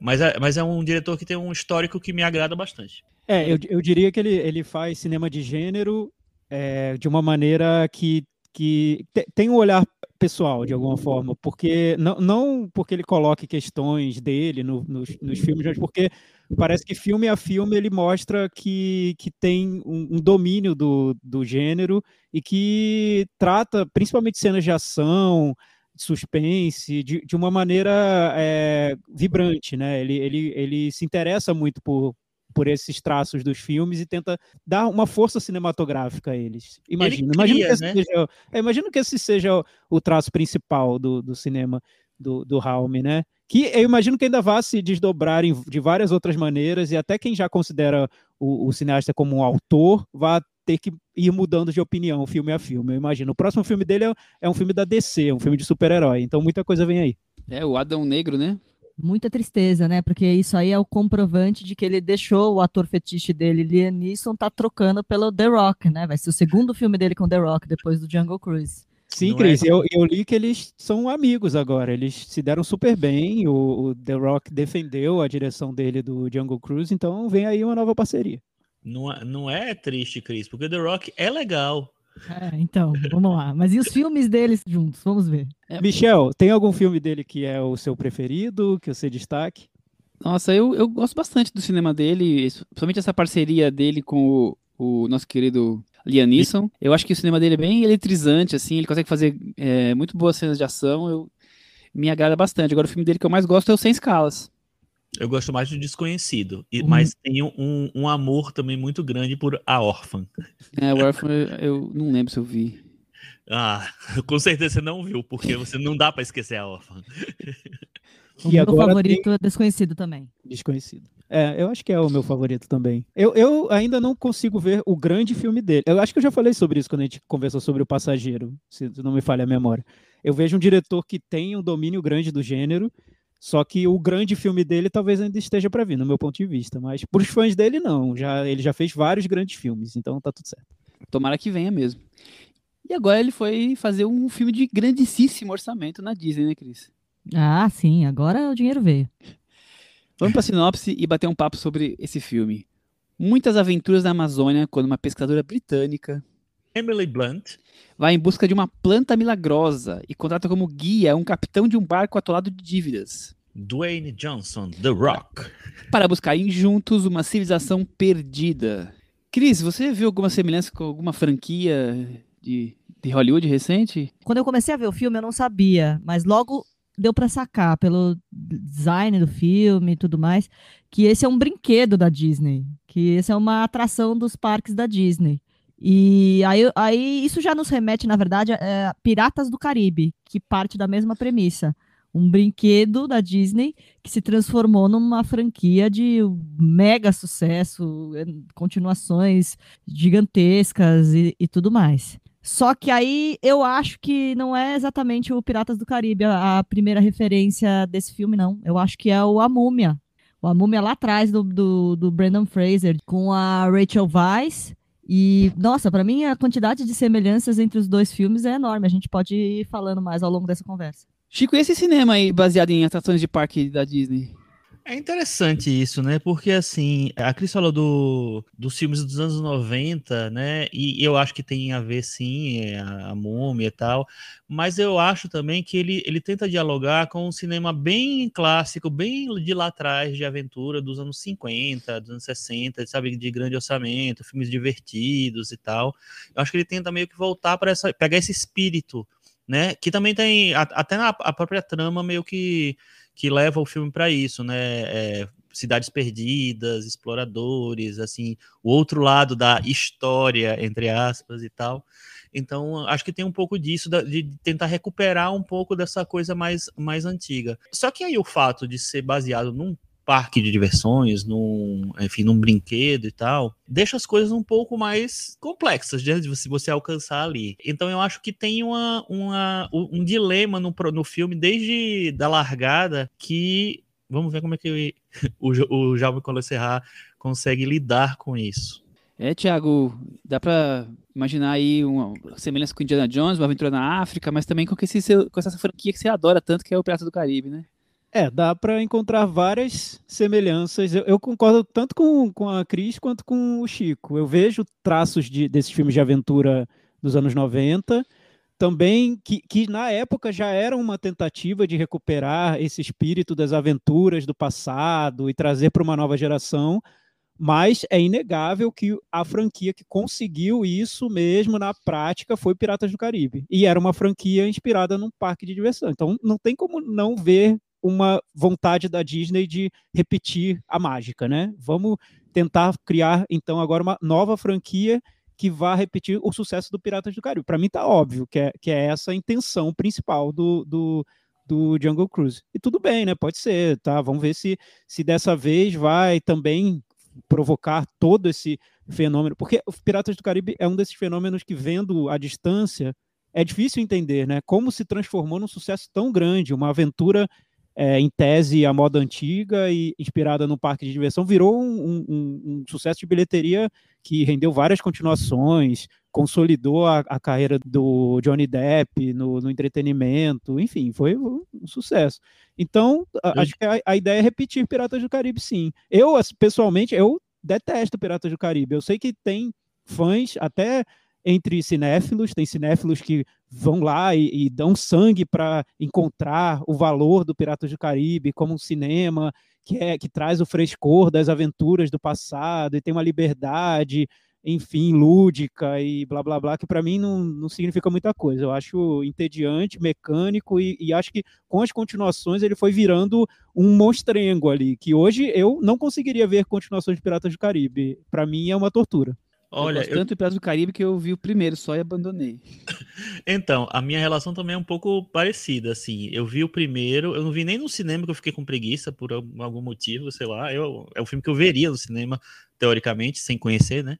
Mas é, mas é um diretor que tem um histórico que me agrada bastante. É, eu, eu diria que ele, ele faz cinema de gênero é, de uma maneira que, que te- tem um olhar pessoal, de alguma forma, porque não, não porque ele coloque questões dele no- nos, nos filmes, mas porque parece que filme a filme ele mostra que, que tem um, um domínio do, do gênero e que trata principalmente cenas de ação, suspense, de, de uma maneira é, vibrante, né? Ele, ele, ele se interessa muito por, por esses traços dos filmes e tenta dar uma força cinematográfica a eles. Imagina, imagina, cria, que esse né? seja, é, imagina que esse seja o, o traço principal do, do cinema do, do Raume, né? Que eu imagino que ainda vá se desdobrar em- de várias outras maneiras e até quem já considera o, o cineasta como um autor vai ter que ir mudando de opinião filme a filme, eu imagino. O próximo filme dele é, é um filme da DC, um filme de super-herói, então muita coisa vem aí. É, o Adão Negro, né? Muita tristeza, né? Porque isso aí é o comprovante de que ele deixou o ator fetiche dele, Liam Neeson, tá trocando pelo The Rock, né? Vai ser o segundo filme dele com The Rock, depois do Jungle Cruise. Sim, Não é Cris, eu, eu li que eles são amigos agora, eles se deram super bem, o, o The Rock defendeu a direção dele do Jungle Cruise, então vem aí uma nova parceria. Não, é- não é triste, Cris, porque The Rock é legal. É, então, vamos lá. Mas e os filmes deles juntos? Vamos ver. Michel, tem algum filme dele que é o seu preferido, que você destaque? Nossa, eu, eu gosto bastante do cinema dele, principalmente essa parceria dele com o, o nosso querido Liam Neeson. Eu acho que o cinema dele é bem eletrizante, assim, ele consegue fazer é, muito boas cenas de ação, eu, me agrada bastante. Agora, o filme dele que eu mais gosto é o Sem Escalas. Eu gosto mais do Desconhecido, e- Uhum. mas tenho um, um amor também muito grande por A Órfã. É, o Orphan, eu, eu não lembro se eu vi. Ah, *laughs* com certeza você não viu, porque você não dá pra esquecer A Órfã. O E meu agora favorito é Desconhecido também. Desconhecido. É, eu acho que é o meu favorito também. Eu, eu ainda não consigo ver o grande filme dele. Eu acho que eu já falei sobre isso quando a gente conversou sobre o Passageiro, se não me falha a memória. Eu vejo um diretor que tem um domínio grande do gênero, Só que o grande filme dele talvez ainda esteja para vir, no meu ponto de vista. Mas para os fãs dele, não. Já, ele já fez vários grandes filmes, então tá tudo certo. Tomara que venha mesmo. E agora ele foi fazer um filme de grandíssimo orçamento na Disney, né, Cris? Ah, sim, agora o dinheiro veio. Vamos para sinopse e bater um papo sobre esse filme. Muitas aventuras na Amazônia quando uma pescadora britânica, Emily Blunt, vai em busca de uma planta milagrosa e contrata como guia um capitão de um barco atolado de dívidas. Dwayne Johnson, The Rock. Para buscarem juntos uma civilização perdida. Cris, você viu alguma semelhança com alguma franquia de, de Hollywood recente? Quando eu comecei a ver o filme, eu não sabia, mas logo deu para sacar pelo design do filme e tudo mais, que esse é um brinquedo da Disney, que esse é uma atração dos parques da Disney. E aí, aí isso já nos remete, na verdade, a Piratas do Caribe, que parte da mesma premissa. Um brinquedo da Disney que se transformou numa franquia de mega sucesso, continuações gigantescas e, e tudo mais. Só que aí eu acho que não é exatamente o Piratas do Caribe a, a primeira referência desse filme, não. Eu acho que é o A Múmia. O A Múmia lá atrás do, do, do Brandon Fraser, com a Rachel Weisz. E, nossa, para mim a quantidade de semelhanças entre os dois filmes é enorme. A gente pode ir falando mais ao longo dessa conversa. Chico, e esse cinema aí baseado em atrações de parque da Disney? É interessante isso, né? Porque assim, a Cris falou do, dos filmes dos anos 90, né? E eu acho que tem a ver sim, é, a, a múmia e tal, mas eu acho também que ele, ele tenta dialogar com um cinema bem clássico, bem de lá atrás, de aventura, dos anos 50, dos anos 60, sabe, de grande orçamento, filmes divertidos e tal. Eu acho que ele tenta meio que voltar para essa, pegar esse espírito, né? Que também tem, até na a própria trama meio que que leva o filme para isso, né? É, cidades perdidas, exploradores, assim, o outro lado da história, entre aspas, e tal. Então, acho que tem um pouco disso, de tentar recuperar um pouco dessa coisa mais, mais antiga. Só que aí o fato de ser baseado num parque de diversões, num, enfim, num brinquedo e tal, deixa as coisas um pouco mais complexas de você, você alcançar ali. Então eu acho que tem uma, uma, um dilema no, no filme desde da largada que vamos ver como é que *laughs* o, o Jaume Serra consegue lidar com isso. É, Thiago, dá para imaginar aí uma semelhança com Indiana Jones, uma aventura na África, mas também com, esse, com essa franquia que você adora tanto, que é o Pirata do Caribe, né? É, dá para encontrar várias semelhanças. Eu, eu, concordo tanto com, com a Cris quanto com o Chico. Eu vejo traços de, desses filmes de aventura dos anos 90, também que, que na época já era uma tentativa de recuperar esse espírito das aventuras do passado e trazer para uma nova geração, mas é inegável que a franquia que conseguiu isso mesmo na prática foi Piratas do Caribe. E era uma franquia inspirada num parque de diversão. Então não tem como não ver uma vontade da Disney de repetir a mágica, né? Vamos tentar criar então agora uma nova franquia que vá repetir o sucesso do Piratas do Caribe. Para mim tá óbvio que é, que é essa a intenção principal do, do, do Jungle Cruise. E tudo bem, né? Pode ser, tá? Vamos ver se, se dessa vez vai também provocar todo esse fenômeno, porque o Piratas do Caribe é um desses fenômenos que vendo a distância é difícil entender, né? Como se transformou num sucesso tão grande, uma aventura é, em tese a moda antiga e inspirada no parque de diversão, virou um, um, um sucesso de bilheteria que rendeu várias continuações, consolidou a, a carreira do Johnny Depp no, no, entretenimento, enfim, foi um sucesso. Então, a, acho que a, a, ideia é repetir Piratas do Caribe, sim. Eu, pessoalmente, eu detesto Piratas do Caribe. Eu sei que tem fãs, até entre cinéfilos, tem cinéfilos que vão lá e, e dão sangue para encontrar o valor do Piratas do Caribe como um cinema que, é, que traz o frescor das aventuras do passado e tem uma liberdade, enfim, lúdica e blá blá blá, que para mim não, não significa muita coisa. Eu acho entediante, mecânico e, e acho que com as continuações ele foi virando um monstrengo ali, que hoje eu não conseguiria ver continuações de Piratas do Caribe. Para mim é uma tortura. Olha, eu tanto do Piratas do Caribe que eu vi o primeiro só e abandonei. *laughs* então, a minha relação também é um pouco parecida, assim. Eu vi o primeiro, eu não vi nem no cinema que eu fiquei com preguiça por algum motivo, sei lá. Eu, é um filme que eu veria no cinema, teoricamente, sem conhecer, né?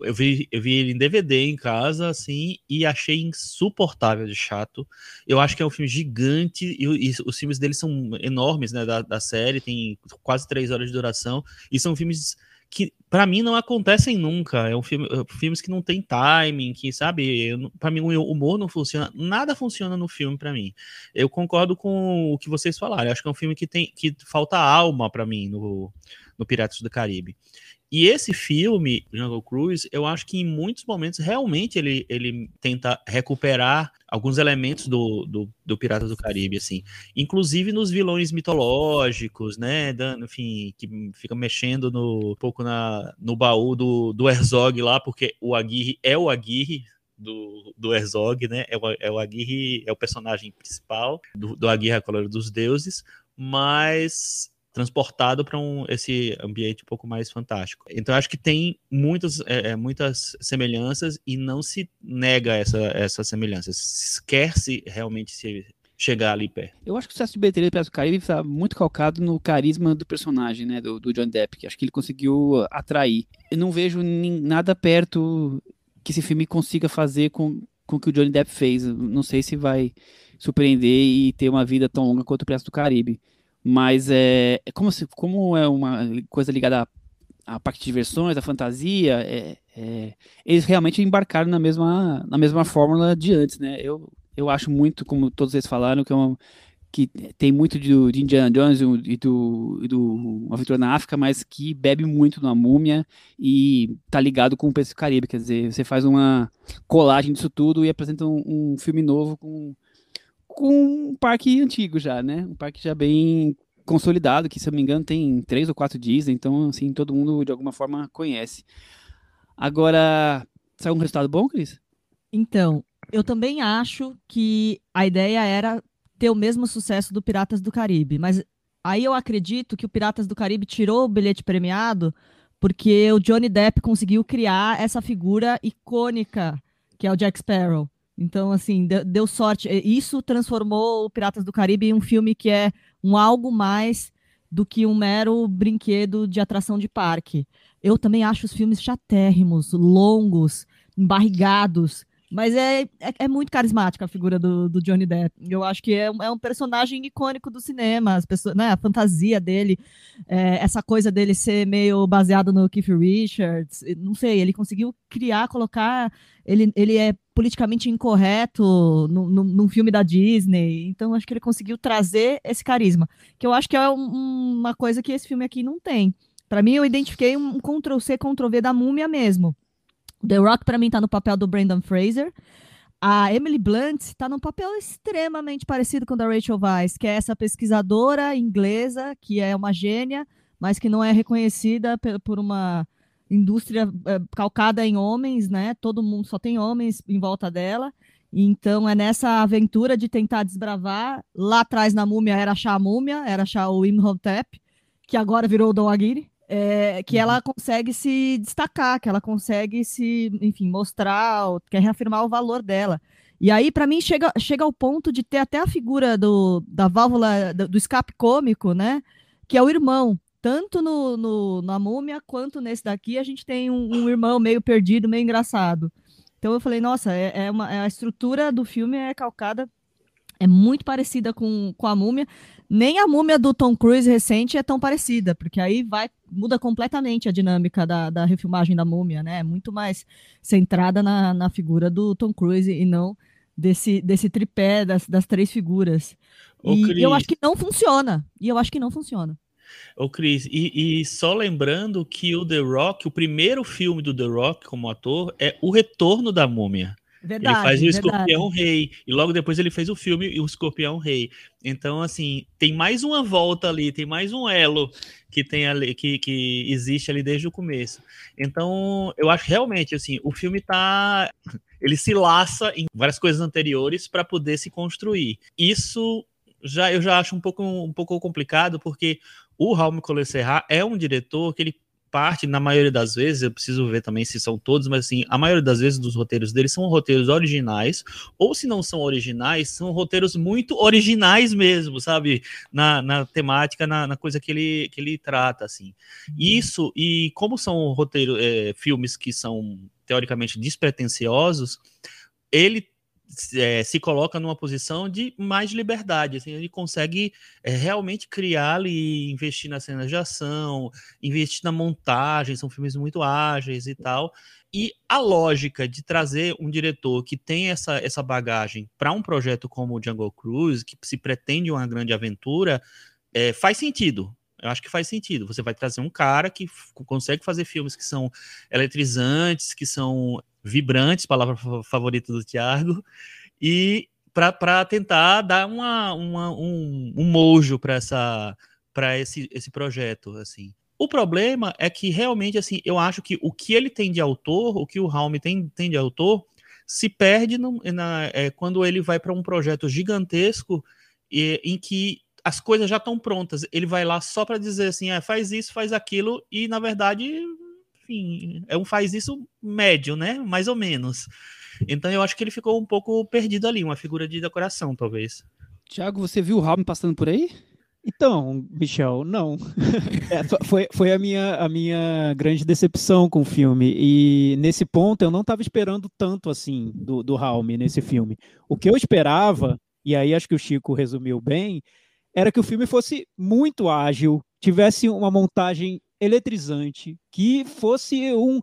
eu vi, eu vi ele em DVD em casa, assim, e achei insuportável de chato. Eu acho que é um filme gigante, e, e os filmes dele são enormes, né, da, da série, tem quase três horas de duração, e são filmes que para mim não acontecem nunca. É um filme, é, filmes que não tem timing, que sabe, para mim o humor não funciona, nada funciona no filme para mim. Eu concordo com o que vocês falaram. Eu acho que é um filme que tem que falta alma para mim no, no Piratas do Caribe. E esse filme, Jungle Cruise, eu acho que em muitos momentos realmente ele, ele tenta recuperar alguns elementos do, do, do Piratas do Caribe, assim. Inclusive nos vilões mitológicos, né? Dando, enfim, que fica mexendo no, um pouco na, no baú do, do Herzog lá, porque o Aguirre é o Aguirre, do, do Herzog, né? É o, é o Aguirre, é o personagem principal do, do Aguirre, a Colônia dos Deuses, mas transportado para um, esse ambiente um pouco mais fantástico. Então acho que tem muitas, é, é, muitas semelhanças e não se nega essa, essas semelhanças. Quer-se realmente se chegar ali perto. Eu acho que o sucesso de bilheteria do Caribe está muito calcado no carisma do personagem, né, do, do John Depp, que acho que ele conseguiu atrair. Eu não vejo nada perto que esse filme consiga fazer com, com o que o Johnny Depp fez. Não sei se vai surpreender e ter uma vida tão longa quanto o Piratas do Caribe. Mas é, é como, se, como é uma coisa ligada à, parte de diversões, à fantasia, é, é, eles realmente embarcaram na mesma, na mesma fórmula de antes, né? Eu, eu acho muito, como todos eles falaram, que, é uma, que tem muito de, de Indiana Jones e do, e do Aventura na África, mas que bebe muito na múmia e tá ligado com o Príncipe Caribe. Quer dizer, você faz uma colagem disso tudo e apresenta um, um filme novo com com um parque antigo já, né? Um parque já bem consolidado, que se eu não me engano tem três ou quatro dias, então assim, todo mundo de alguma forma conhece. Agora, saiu um resultado bom, Cris? Então, eu também acho que a ideia era ter o mesmo sucesso do Piratas do Caribe, mas aí eu acredito que o Piratas do Caribe tirou o bilhete premiado porque o Johnny Depp conseguiu criar essa figura icônica que é o Jack Sparrow. Então, assim, deu, sorte. Isso transformou o Piratas do Caribe em um filme que é um algo mais do que um mero brinquedo de atração de parque. Eu também acho os filmes chatérrimos, longos, embarrigados. Mas é, é, é, muito carismática a figura do, do Johnny Depp. Eu acho que é um, é um personagem icônico do cinema. As pessoas, né, a fantasia dele, é, essa coisa dele ser meio baseado no Keith Richards. Não sei, ele conseguiu criar, colocar. Ele, ele é politicamente incorreto no, no, num filme da Disney. Então, acho que ele conseguiu trazer esse carisma. Que eu acho que é um, uma coisa que esse filme aqui não tem. Para mim, eu identifiquei um Ctrl-C, Ctrl-V da múmia mesmo. The Rock, para mim, tá no papel do Brandon Fraser. A Emily Blunt está num papel extremamente parecido com o da Rachel Weisz, que é essa pesquisadora inglesa, que é uma gênia, mas que não é reconhecida por uma indústria é, calcada em homens, né? Todo mundo só tem homens em volta dela. Então é nessa aventura de tentar desbravar. Lá atrás na múmia era achar a múmia, era achar o Imhotep, que agora virou o Dom Aguirre é, que ela uhum. consegue se destacar, que ela consegue se, enfim, mostrar, quer reafirmar o valor dela. E aí, para mim, chega, chega ao ponto de ter até a figura do, da válvula, do, do escape cômico, né? Que é o irmão. Tanto no, no, na múmia quanto nesse daqui, a gente tem um, um irmão meio perdido, meio engraçado. Então eu falei, nossa, é, é uma, é a estrutura do filme é calcada, é muito parecida com, com a múmia nem a múmia do Tom Cruise recente é tão parecida, porque aí vai muda completamente a dinâmica da, da refilmagem da múmia, né? É muito mais centrada na, na figura do Tom Cruise e não desse, desse tripé das, das três figuras. Ô, e Chris, eu acho que não funciona. E eu acho que não funciona. Ô, Cris, e, e, só lembrando que o The Rock, o primeiro filme do The Rock como ator, é O Retorno da Múmia. Verdade, ele faz o Escorpião Rei. E logo depois ele fez o filme O Escorpião Rei. Então, assim, tem mais uma volta ali, tem mais um elo que tem ali, que, que existe ali desde o começo. Então, eu acho realmente, assim, o filme tá. Ele se laça em várias coisas anteriores para poder se construir. Isso já eu já acho um pouco, um pouco complicado, porque o Raul Nicolas Serra é um diretor que ele parte, na maioria das vezes, eu preciso ver também se são todos, mas assim, a maioria das vezes dos roteiros deles são roteiros originais, ou se não são originais, são roteiros muito originais mesmo, sabe? Na, na temática, na, na coisa que ele, que ele trata, assim. Uhum. Isso, e como são roteiros, é, filmes que são teoricamente despretensiosos, ele é, se coloca numa posição de mais liberdade, assim, ele consegue é, realmente criar e investir nas cenas de ação, investir na montagem, são filmes muito ágeis e tal. E a lógica de trazer um diretor que tem essa, essa bagagem para um projeto como o Jungle Cruise, que se pretende uma grande aventura, é, faz sentido. Eu acho que faz sentido. Você vai trazer um cara que consegue fazer filmes que são eletrizantes, que são vibrantes, palavra favorita do Thiago, e para tentar dar uma, uma um, um mojo para essa para esse, esse projeto assim. O problema é que realmente assim, eu acho que o que ele tem de autor, o que o Raum tem, tem de autor, se perde no, na, é, quando ele vai para um projeto gigantesco e, em que as coisas já estão prontas. Ele vai lá só para dizer assim, é, faz isso, faz aquilo, e na verdade enfim, é um faz isso médio, né? Mais ou menos. Então eu acho que ele ficou um pouco perdido ali, uma figura de decoração, talvez. Tiago, você viu o Robin passando por aí? Então, Michel, não. *laughs* é, foi, foi a, minha, a minha grande decepção com o filme. E nesse ponto eu não estava esperando tanto assim do, do Raul nesse filme. O que eu esperava, e aí acho que o Chico resumiu bem, era que o filme fosse muito ágil, tivesse uma montagem eletrizante, que fosse um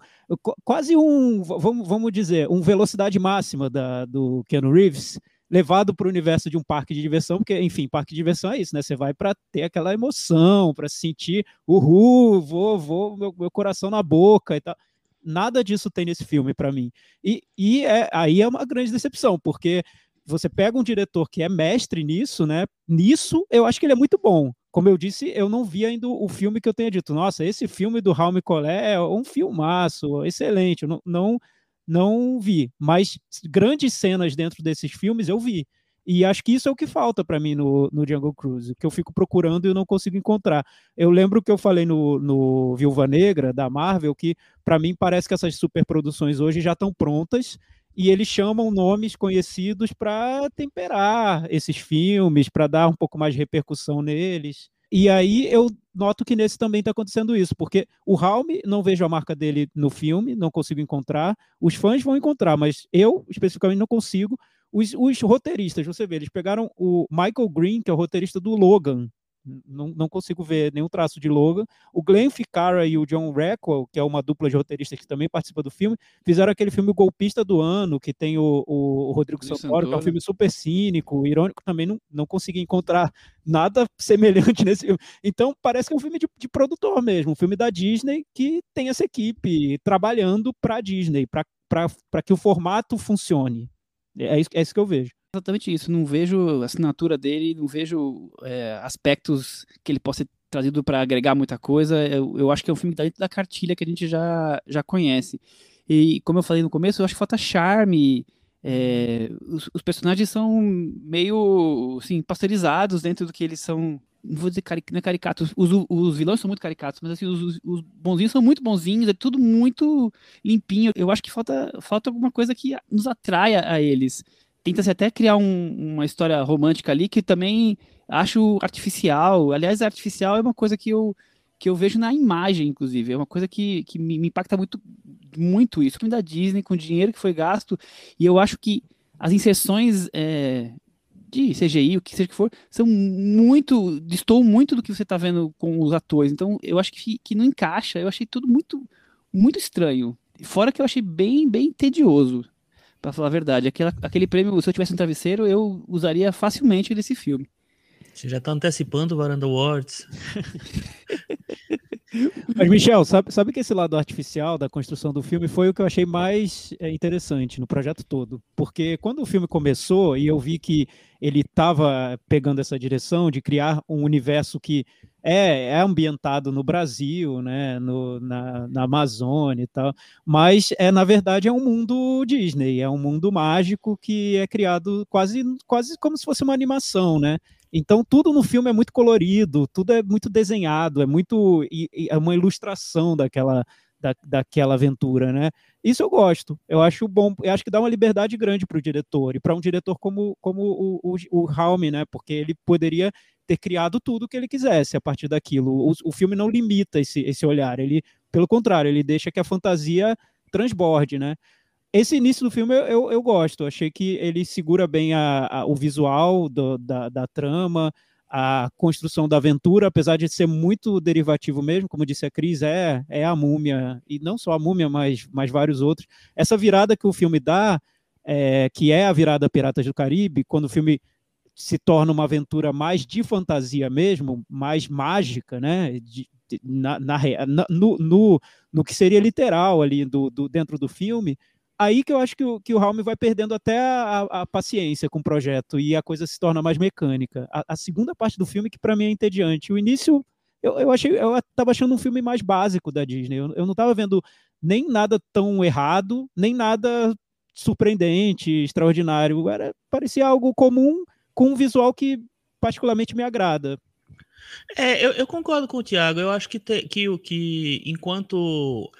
quase um, vamos, vamos dizer, um velocidade máxima da, do Keanu Reeves, levado para o universo de um parque de diversão, porque, enfim, parque de diversão é isso, né? Você vai para ter aquela emoção, para sentir, uhul, vou, vou, meu, meu coração na boca e tal. Nada disso tem nesse filme para mim. E, e é, aí é uma grande decepção, porque você pega um diretor que é mestre nisso, né? Nisso eu acho que ele é muito bom como eu disse, eu não vi ainda o filme que eu tenha dito. Nossa, esse filme do Raul Collet é um filmaço, excelente. Eu não, não, não vi, mas grandes cenas dentro desses filmes eu vi. E acho que isso é o que falta para mim no, no Jungle Cruise, que eu fico procurando e não consigo encontrar. Eu lembro que eu falei no, no Viúva Negra, da Marvel, que para mim parece que essas superproduções hoje já estão prontas e eles chamam nomes conhecidos para temperar esses filmes, para dar um pouco mais de repercussão neles. E aí eu noto que nesse também está acontecendo isso, porque o Raum não vejo a marca dele no filme, não consigo encontrar. Os fãs vão encontrar, mas eu especificamente não consigo. Os, os roteiristas, você vê, eles pegaram o Michael Green, que é o roteirista do Logan, não, não consigo ver nenhum traço de Logan. O Glenn Ficarra e o John Rockwell, que é uma dupla de roteiristas que também participa do filme, fizeram aquele filme Golpista do Ano, que tem o, o, o Rodrigo Santoro, que é um filme super cínico, irônico, também não, não consegui encontrar nada *laughs* semelhante nesse filme. Então, parece que é um filme de, de produtor mesmo, um filme da Disney que tem essa equipe trabalhando para a Disney, para que o formato funcione. É isso, é isso que eu vejo exatamente isso. Não vejo a assinatura dele, não vejo é, aspectos que ele possa ter trazido para agregar muita coisa. Eu, eu, acho que é um filme que tá dentro da cartilha que a gente já, já conhece. E como eu falei no começo, eu acho que falta charme. É, os, os, personagens são meio assim, pasteurizados dentro do que eles são. Não vou dizer cari é caricatos, os, os, vilões são muito caricatos, mas assim, os, os, bonzinhos são muito bonzinhos, é tudo muito limpinho. Eu acho que falta, falta alguma coisa que nos atraia a eles tenta-se até criar um, uma história romântica ali que também acho artificial. Aliás, artificial é uma coisa que eu, que eu vejo na imagem, inclusive. É uma coisa que, que me, me impacta muito, muito isso. O da Disney, com o dinheiro que foi gasto, e eu acho que as inserções é, de CGI, o que seja que for, são muito. distou muito do que você está vendo com os atores. Então, eu acho que, que não encaixa. Eu achei tudo muito, muito estranho. Fora que eu achei bem, bem tedioso. Pra falar a verdade. Aquela, aquele prêmio, se eu tivesse um travesseiro, eu usaria facilmente nesse filme. Você já tá antecipando o Varanda Awards. *laughs* Mas, Michel, sabe, sabe que esse lado artificial da construção do filme foi o que eu achei mais é, interessante no projeto todo. Porque quando o filme começou e eu vi que ele estava pegando essa direção de criar um universo que é, é ambientado no Brasil, né, no, na, na Amazônia e tal, mas é na verdade é um mundo Disney, é um mundo mágico que é criado quase, quase como se fosse uma animação, né? Então tudo no filme é muito colorido, tudo é muito desenhado, é muito é uma ilustração daquela da, daquela aventura, né? Isso eu gosto. Eu acho bom, eu acho que dá uma liberdade grande para o diretor e para um diretor como como o, o, o né? Porque ele poderia ter criado tudo o que ele quisesse a partir daquilo. O, o filme não limita esse, esse olhar, ele, pelo contrário, ele deixa que a fantasia transborde, né? Esse início do filme eu, eu, eu gosto, achei que ele segura bem a, a, o visual do, da, da trama, a construção da aventura, apesar de ser muito derivativo mesmo, como disse a Cris, é, é a múmia, e não só a múmia, mas, mas vários outros. Essa virada que o filme dá, é, que é a virada Piratas do Caribe, quando o filme se torna uma aventura mais de fantasia mesmo, mais mágica, né? De, na, na, no, no, no, que seria literal ali do, do, dentro do filme, aí que eu acho que o, que o Raul vai perdendo até a, a, paciência com o projeto e a coisa se torna mais mecânica. A, a segunda parte do filme que para mim é entediante. O início eu, eu achei, eu estava achando um filme mais básico da Disney. Eu, eu não estava vendo nem nada tão errado, nem nada surpreendente, extraordinário. Era parecia algo comum com um visual que particularmente me agrada. É, eu, eu concordo com o Tiago. Eu acho que, te, que, que enquanto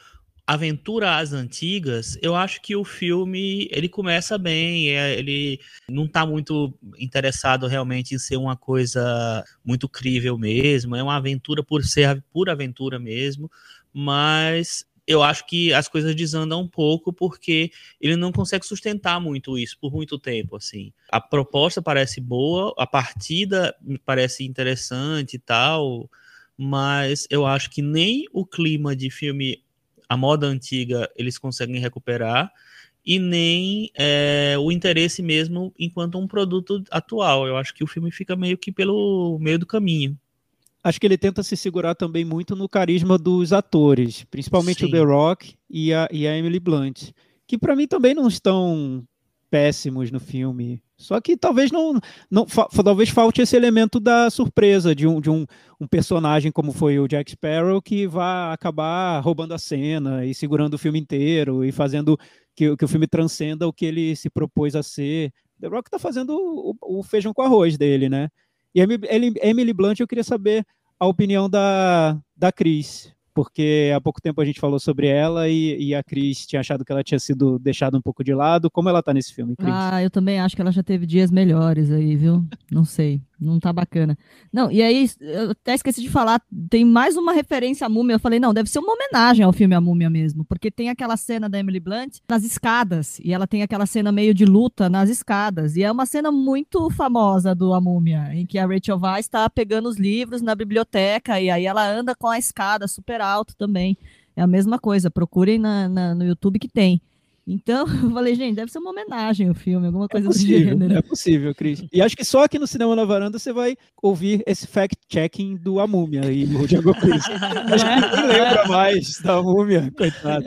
aventura às antigas, eu acho que o filme ele começa bem, é, ele não está muito interessado realmente em ser uma coisa muito crível mesmo, é uma aventura por ser pura aventura mesmo, mas eu acho que as coisas desandam um pouco porque ele não consegue sustentar muito isso por muito tempo, assim. A proposta parece boa, a partida me parece interessante e tal, mas eu acho que nem o clima de filme a moda antiga eles conseguem recuperar e nem é, o interesse mesmo enquanto um produto atual. Eu acho que o filme fica meio que pelo meio do caminho acho que ele tenta se segurar também muito no carisma dos atores, principalmente Sim. o The Rock e a, e a Emily Blunt, que para mim também não estão péssimos no filme. Só que talvez não, não fa, talvez falte esse elemento da surpresa de um, de um, um personagem como foi o Jack Sparrow que vai acabar roubando a cena e segurando o filme inteiro e fazendo que, que o filme transcenda o que ele se propôs a ser. The Rock está fazendo o, o feijão com arroz dele, né? E Emily Blunt, eu queria saber a opinião da, da Cris, porque há pouco tempo a gente falou sobre ela e, e, a Cris tinha achado que ela tinha sido deixada um pouco de lado. Como ela tá nesse filme, Cris? Ah, eu também acho que ela já teve dias melhores aí, viu? Não sei, não tá bacana. Não, e aí, eu até esqueci de falar, tem mais uma referência à Múmia. Eu falei, não, deve ser uma homenagem ao filme A Múmia mesmo, porque tem aquela cena da Emily Blunt nas escadas, e ela tem aquela cena meio de luta nas escadas, e é uma cena muito famosa do A Múmia, em que a Rachel Weisz está pegando os livros na biblioteca, e aí ela anda com a escada super alto também. É a mesma coisa, procurem na, na, no YouTube que tem. Então, *laughs* eu falei, gente, deve ser uma homenagem ao filme, alguma é coisa é possível, do gênero. É possível, Cris. E acho que só aqui no Cinema na Varanda você vai ouvir esse fact-checking do A Múmia e o Django Cris. *laughs* acho que ninguém lembra mais da Múmia, coitado.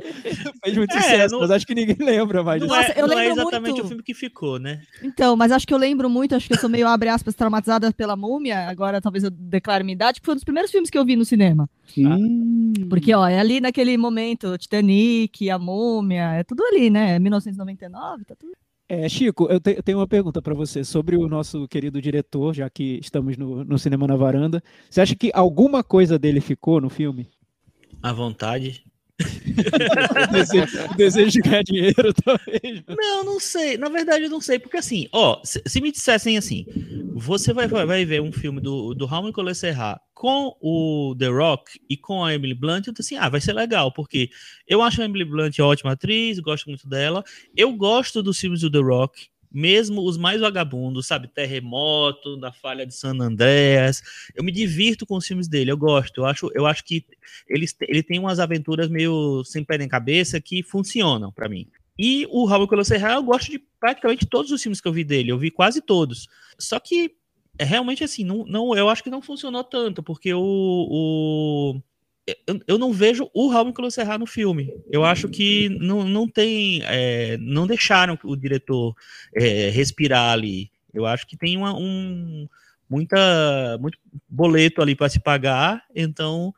Fez muito é, sucesso, não... mas acho que ninguém lembra mais disso. Nossa, eu não é exatamente muito... o filme que ficou, né? Então, mas acho que eu lembro muito, acho que eu sou meio, abre aspas, traumatizada pela Múmia, agora talvez eu declare minha idade, porque foi um dos primeiros filmes que eu vi no cinema. Hum. Porque, ó, é ali naquele momento, Titanic, A Múmia, é tudo ali, né? 1999, tá tudo. É, Chico, eu, te, eu tenho uma pergunta para você sobre o nosso querido diretor, já que estamos no, no Cinema na Varanda. Você acha que alguma coisa dele ficou no filme? À vontade. o, *laughs* desejo, o, desejo, de ganhar dinheiro, talvez. Não, não sei. Na verdade, eu não sei. Porque assim, ó, se, se me dissessem assim, você vai, vai ver um filme do, do Raul Nicolas Serra com o The Rock e com a Emily Blunt, eu tô assim, ah, vai ser legal, porque eu acho a Emily Blunt ótima atriz, gosto muito dela. Eu gosto dos filmes do The Rock, mesmo os mais vagabundos, sabe? Terremoto, da falha de San Andreas. Eu me divirto com os filmes dele, eu gosto. Eu acho, eu acho que ele, ele tem umas aventuras meio sem pé nem cabeça que funcionam para mim. E o Raul Nicolas Serra, eu gosto de praticamente todos os filmes que eu vi dele, eu vi quase todos. Só que é realmente assim, não, não, eu acho que não funcionou tanto, porque o, o eu, eu não vejo o Raul Nicolas Serra no filme. Eu acho que não, não tem, é, não deixaram o diretor é, respirar ali. Eu acho que tem uma, um muita muito boleto ali para se pagar, então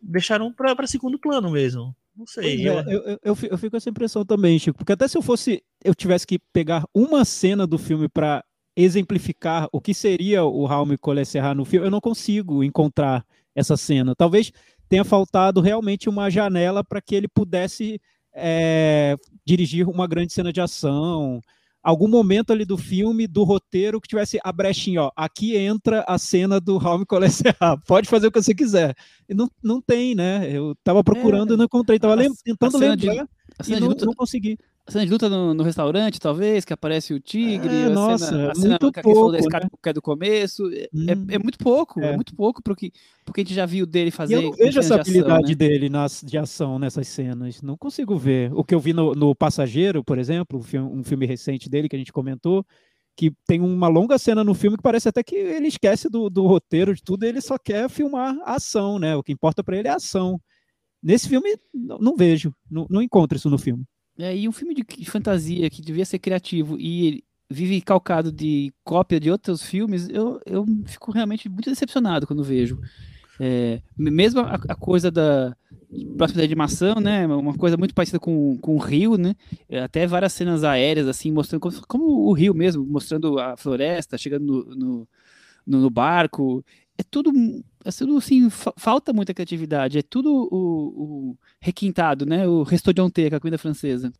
deixaram para segundo plano mesmo. Não sei. É, eu, eu, eu, eu, fico com essa impressão também, Chico, porque até se eu fosse, eu tivesse que pegar uma cena do filme para exemplificar o que seria o Raul Collet Serra no filme, eu não consigo encontrar essa cena. Talvez tenha faltado realmente uma janela para que ele pudesse é, dirigir uma grande cena de ação, algum momento ali do filme, do roteiro, que tivesse a brechinha, ó, aqui entra a cena do Raul Collet Serra, pode fazer o que você quiser. E não, não tem, né? Eu estava procurando é, e não encontrei, estava tentando lembrar de, e não, não consegui. A cena de luta no, no, restaurante, talvez, que aparece o tigre. É, nossa, cena, a cena muito que pouco, né? que é do começo. É, hum, é, é, muito pouco, é. é, muito pouco porque, porque a gente já viu dele fazer. E eu não vejo essa habilidade né? dele nas, de ação nessas cenas. Não consigo ver. O que eu vi no, no Passageiro, por exemplo, um filme, um filme recente dele que a gente comentou, que tem uma longa cena no filme que parece até que ele esquece do, do roteiro, de tudo, ele só quer filmar a ação, né? O que importa para ele é a ação. Nesse filme, não, não vejo, não, não encontro isso no filme. É, e um filme de, fantasia que devia ser criativo e vive calcado de cópia de outros filmes, eu, eu fico realmente muito decepcionado quando vejo. É, mesmo a, a, coisa da próxima de animação, né, uma coisa muito parecida com, com o Rio, né, é, até várias cenas aéreas, assim, mostrando como, como o Rio mesmo, mostrando a floresta, chegando no, no, no barco, é tudo é tudo assim, fa falta muita criatividade, é tudo o, o requintado, né? O resto de onteca, a comida francesa.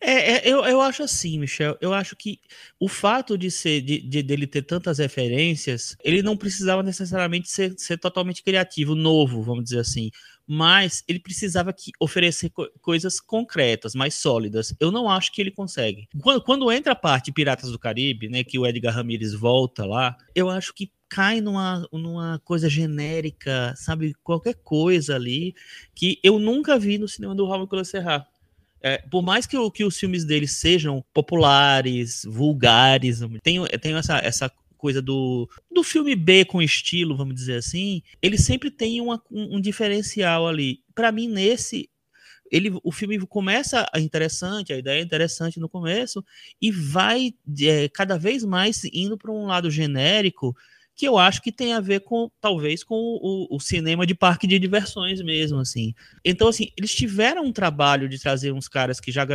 É, é, eu, eu acho assim, Michel, eu acho que o fato de ser de, de dele ter tantas referências, ele não precisava necessariamente ser, ser totalmente criativo, novo, vamos dizer assim. Mas ele precisava que oferecer co coisas concretas, mais sólidas. Eu não acho que ele consegue. Quando, quando entra a parte Piratas do Caribe, né, que o Edgar Ramirez volta lá, eu acho que cai numa, numa coisa genérica, sabe? Qualquer coisa ali que eu nunca vi no cinema do Raul Nicolas Serra. É, por mais que, que os filmes dele sejam populares, vulgares, tem, tem essa, essa coisa do, do filme B com estilo, vamos dizer assim, ele sempre tem uma, um, um diferencial ali. Para mim, nesse, ele, o filme começa interessante, a ideia é interessante no começo, e vai é, cada vez mais indo para um lado genérico que eu acho que tem a ver com, talvez, com o, o, cinema de parque de diversões mesmo, assim. Então, assim, eles tiveram um trabalho de trazer uns caras que já,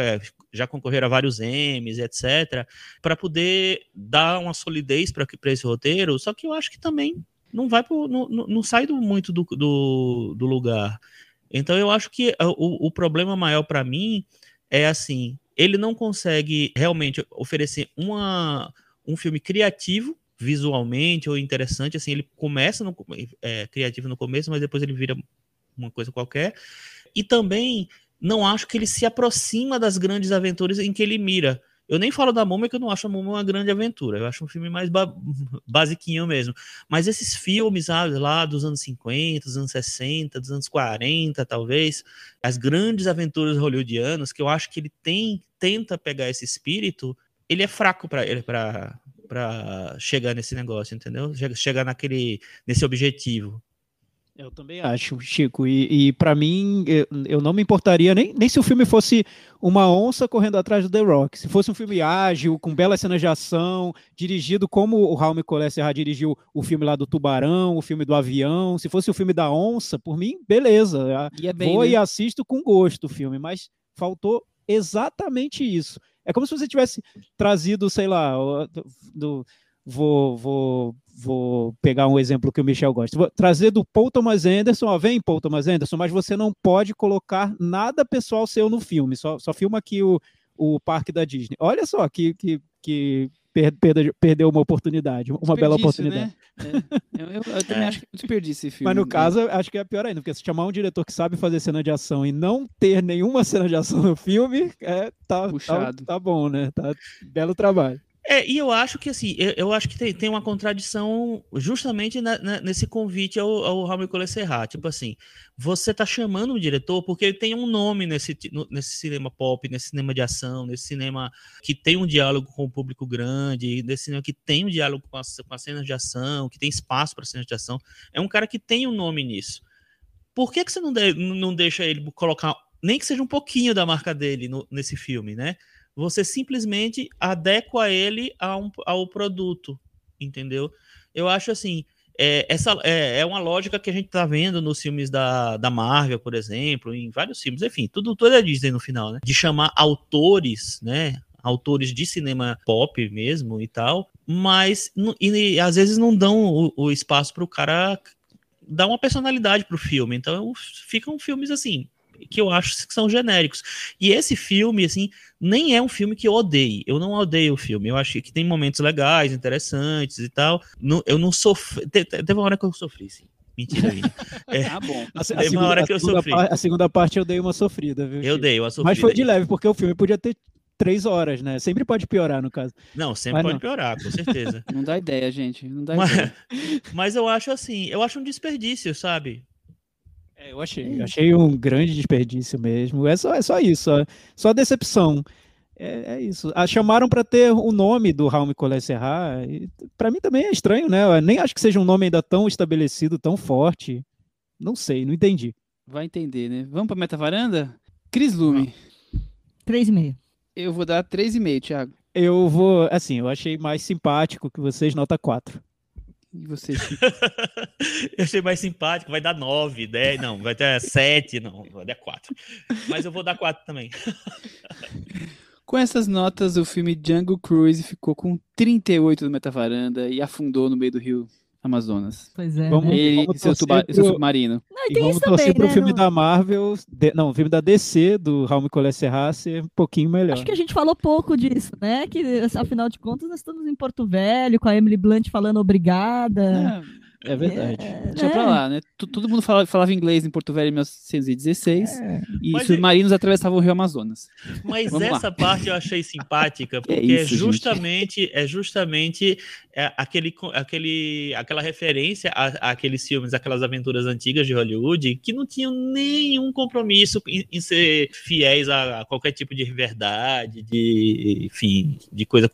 já concorreram a vários M's, etc., para poder dar uma solidez para esse roteiro, só que eu acho que também não vai pro, não, não sai do, muito do, do, do, lugar. Então, eu acho que o, o problema maior para mim é, assim, ele não consegue realmente oferecer uma, um filme criativo visualmente ou interessante, assim, ele começa no, é, criativo no começo, mas depois ele vira uma coisa qualquer. E também não acho que ele se aproxima das grandes aventuras em que ele mira. Eu nem falo da Múmia, que eu não acho a Múmia uma grande aventura. Eu acho um filme mais ba *laughs* basiquinho mesmo. Mas esses filmes lá dos anos 50, dos anos 60, dos anos 40, talvez, as grandes aventuras hollywoodianas, que eu acho que ele tem, tenta pegar esse espírito, ele é fraco para ele para para chegar nesse negócio, entendeu? Chegar naquele nesse objetivo. Eu também acho, Chico. E, e para mim, eu, eu, não me importaria nem, nem se o filme fosse uma onça correndo atrás do The Rock. Se fosse um filme ágil, com belas cenas de ação, dirigido como o Raul Nicolás Serra dirigiu o filme lá do Tubarão, o filme do Avião. Se fosse o filme da onça, por mim, beleza. É bem, Vou né? e assisto com gosto o filme. Mas faltou exatamente isso. É como se você tivesse trazido, sei lá, do, vou, vou, vou pegar um exemplo que o Michel gosta. Vou trazer do Paul Thomas Anderson, ó, vem Paul Thomas Anderson, mas você não pode colocar nada pessoal seu no filme, só, só filma aqui o, o parque da Disney. Olha só que, que, que per, perdeu uma oportunidade, uma bela oportunidade. Né? É. Eu, eu, eu, também é. acho que desperdício esse filme. Mas no né? caso, acho que é pior ainda, porque se chamar um diretor que sabe fazer cena de ação e não ter nenhuma cena de ação no filme, é, tá, tá, tá bom, né? Tá belo trabalho. É, e eu acho que assim, eu, eu acho que tem, tem, uma contradição justamente na, na, nesse convite ao, ao Raul Nicolas Serrat. Tipo assim, você tá chamando o diretor porque ele tem um nome nesse, nesse cinema pop, nesse cinema de ação, nesse cinema que tem um diálogo com o público grande, nesse cinema que tem um diálogo com as, com as cenas de ação, que tem espaço para cenas de ação. É um cara que tem um nome nisso. Por que, que você não, de, não deixa ele colocar, nem que seja um pouquinho da marca dele no, nesse filme, né? Você simplesmente adequa ele ao, ao produto, entendeu? Eu acho assim, é, essa é, é, uma lógica que a gente tá vendo nos filmes da, da Marvel, por exemplo, em vários filmes, enfim, tudo, tudo é Disney no final, né? De chamar autores, né? Autores de cinema pop mesmo e tal, mas e, às vezes não dão o, o espaço para o cara dar uma personalidade para o filme. Então ficam filmes assim que eu acho que são genéricos. E esse filme, assim, nem é um filme que eu odeio. Eu não odeio o filme. Eu acho que tem momentos legais, interessantes e tal. Não, eu não sofri. Teve uma hora que eu sofri, sim. Mentira, Vini. *laughs* É, ah, bom. A, a teve segunda, uma hora que eu sofri. a segunda parte eu dei uma sofrida, viu? Eu dei uma sofrida. Mas foi de leve, porque o filme podia ter três horas, né? Sempre pode piorar, no caso. Não, sempre mas pode não. piorar, com certeza. *laughs* Não dá ideia, gente. Não dá mas, ideia. *laughs* mas eu acho assim, eu acho um desperdício, sabe? É, eu achei, eu achei um grande desperdício mesmo. É só, é só isso, só, só decepção. É, é, isso. Ah, chamaram para ter o nome do Raul Nicolás Serra. Para mim também é estranho, né? Eu nem acho que seja um nome ainda tão estabelecido, tão forte. Não sei, não entendi. Vai entender, né? Vamos para meta varanda? Cris Lume. 3,5. Eu vou dar 3,5, Thiago. Eu vou, assim, eu achei mais simpático que vocês, nota 4. E você? *laughs* eu achei mais simpático, vai dar 9, 10, não, vai ter 7, não, vai dar 4. Mas eu vou dar 4 também. *laughs* Com essas notas, o filme Django Cruise ficou com 38 no Metavaranda e afundou no meio do rio Amazonas. Pois é. Vamos, né? Ele vamos seu, tuba, pro... seu submarino. Não, e, e vamos torcer para o né? filme da Marvel, de, não, o filme da DC, do Raul Nicolás Serra, ser um pouquinho melhor. Acho que a gente falou pouco disso, né? Que afinal de contas nós estamos em Porto Velho, com a Emily Blunt falando obrigada. É. É verdade. É, Deixa né? pra lá, né? Todo mundo falava, falava, inglês em Porto Velho em 1916 é. e Mas submarinos é... atravessavam o Rio Amazonas. Mas Vamos essa lá. parte eu achei simpática, *laughs* porque é, isso, é justamente, é justamente é aquele, aquele, aquela referência àqueles filmes, aquelas aventuras antigas de Hollywood, que não tinham nenhum compromisso em, em ser fiéis a, a, qualquer tipo de verdade, de, enfim, de coisa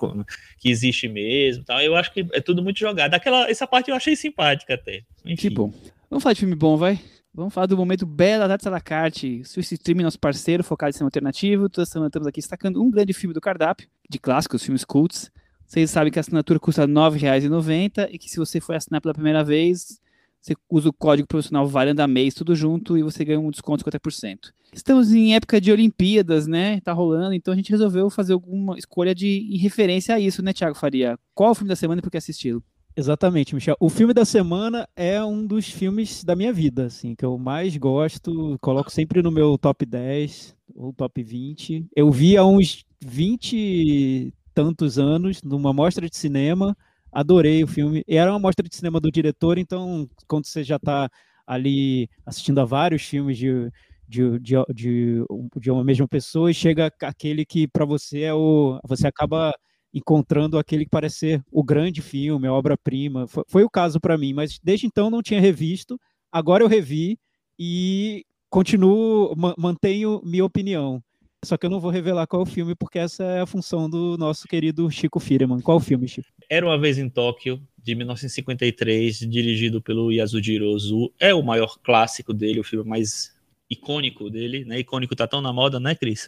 que existe mesmo. Tal. Eu acho que é tudo muito jogado. Aquela, essa parte eu achei simpática até. Enfim. Que bom. Vamos falar de filme bom, vai? Vamos falar do momento Bela da Salacarte, Swiss Stream, nosso parceiro, focado em cinema alternativo. Toda semana estamos aqui destacando um grande filme do cardápio, de clássicos, filmes cults. Vocês sabem que a assinatura custa R$ 9,90 e que se você for assinar pela primeira vez, você usa o código profissional Varanda Mês, tudo junto, e você ganha um desconto de 50%. Estamos em época de Olimpíadas, né? Tá rolando, então a gente resolveu fazer alguma escolha de em referência a isso, né, Thiago Faria? Qual o filme da semana e por que assisti-lo? Exatamente, Michel. O filme da semana é um dos filmes da minha vida, assim, que eu mais gosto, coloco sempre no meu top 10 ou top 20. Eu vi há uns 20 tantos anos numa mostra de cinema, adorei o filme. E era uma mostra de cinema do diretor, então quando você já está ali assistindo a vários filmes de, de, de, de, de uma mesma pessoa e chega aquele que para você é o. Você acaba encontrando aquele que parece ser o grande filme, a obra-prima. Foi, foi, o caso para mim, mas desde então não tinha revisto. Agora eu revi e continuo, mantenho minha opinião. Só que eu não vou revelar qual é o filme, porque essa é a função do nosso querido Chico Firman. Qual é o filme, Chico? Era uma vez em Tóquio, de 1953, dirigido pelo Yasujiro Ozu. É o maior clássico dele, o filme mais icônico dele, né? Icônico tá tão na moda, né, Cris?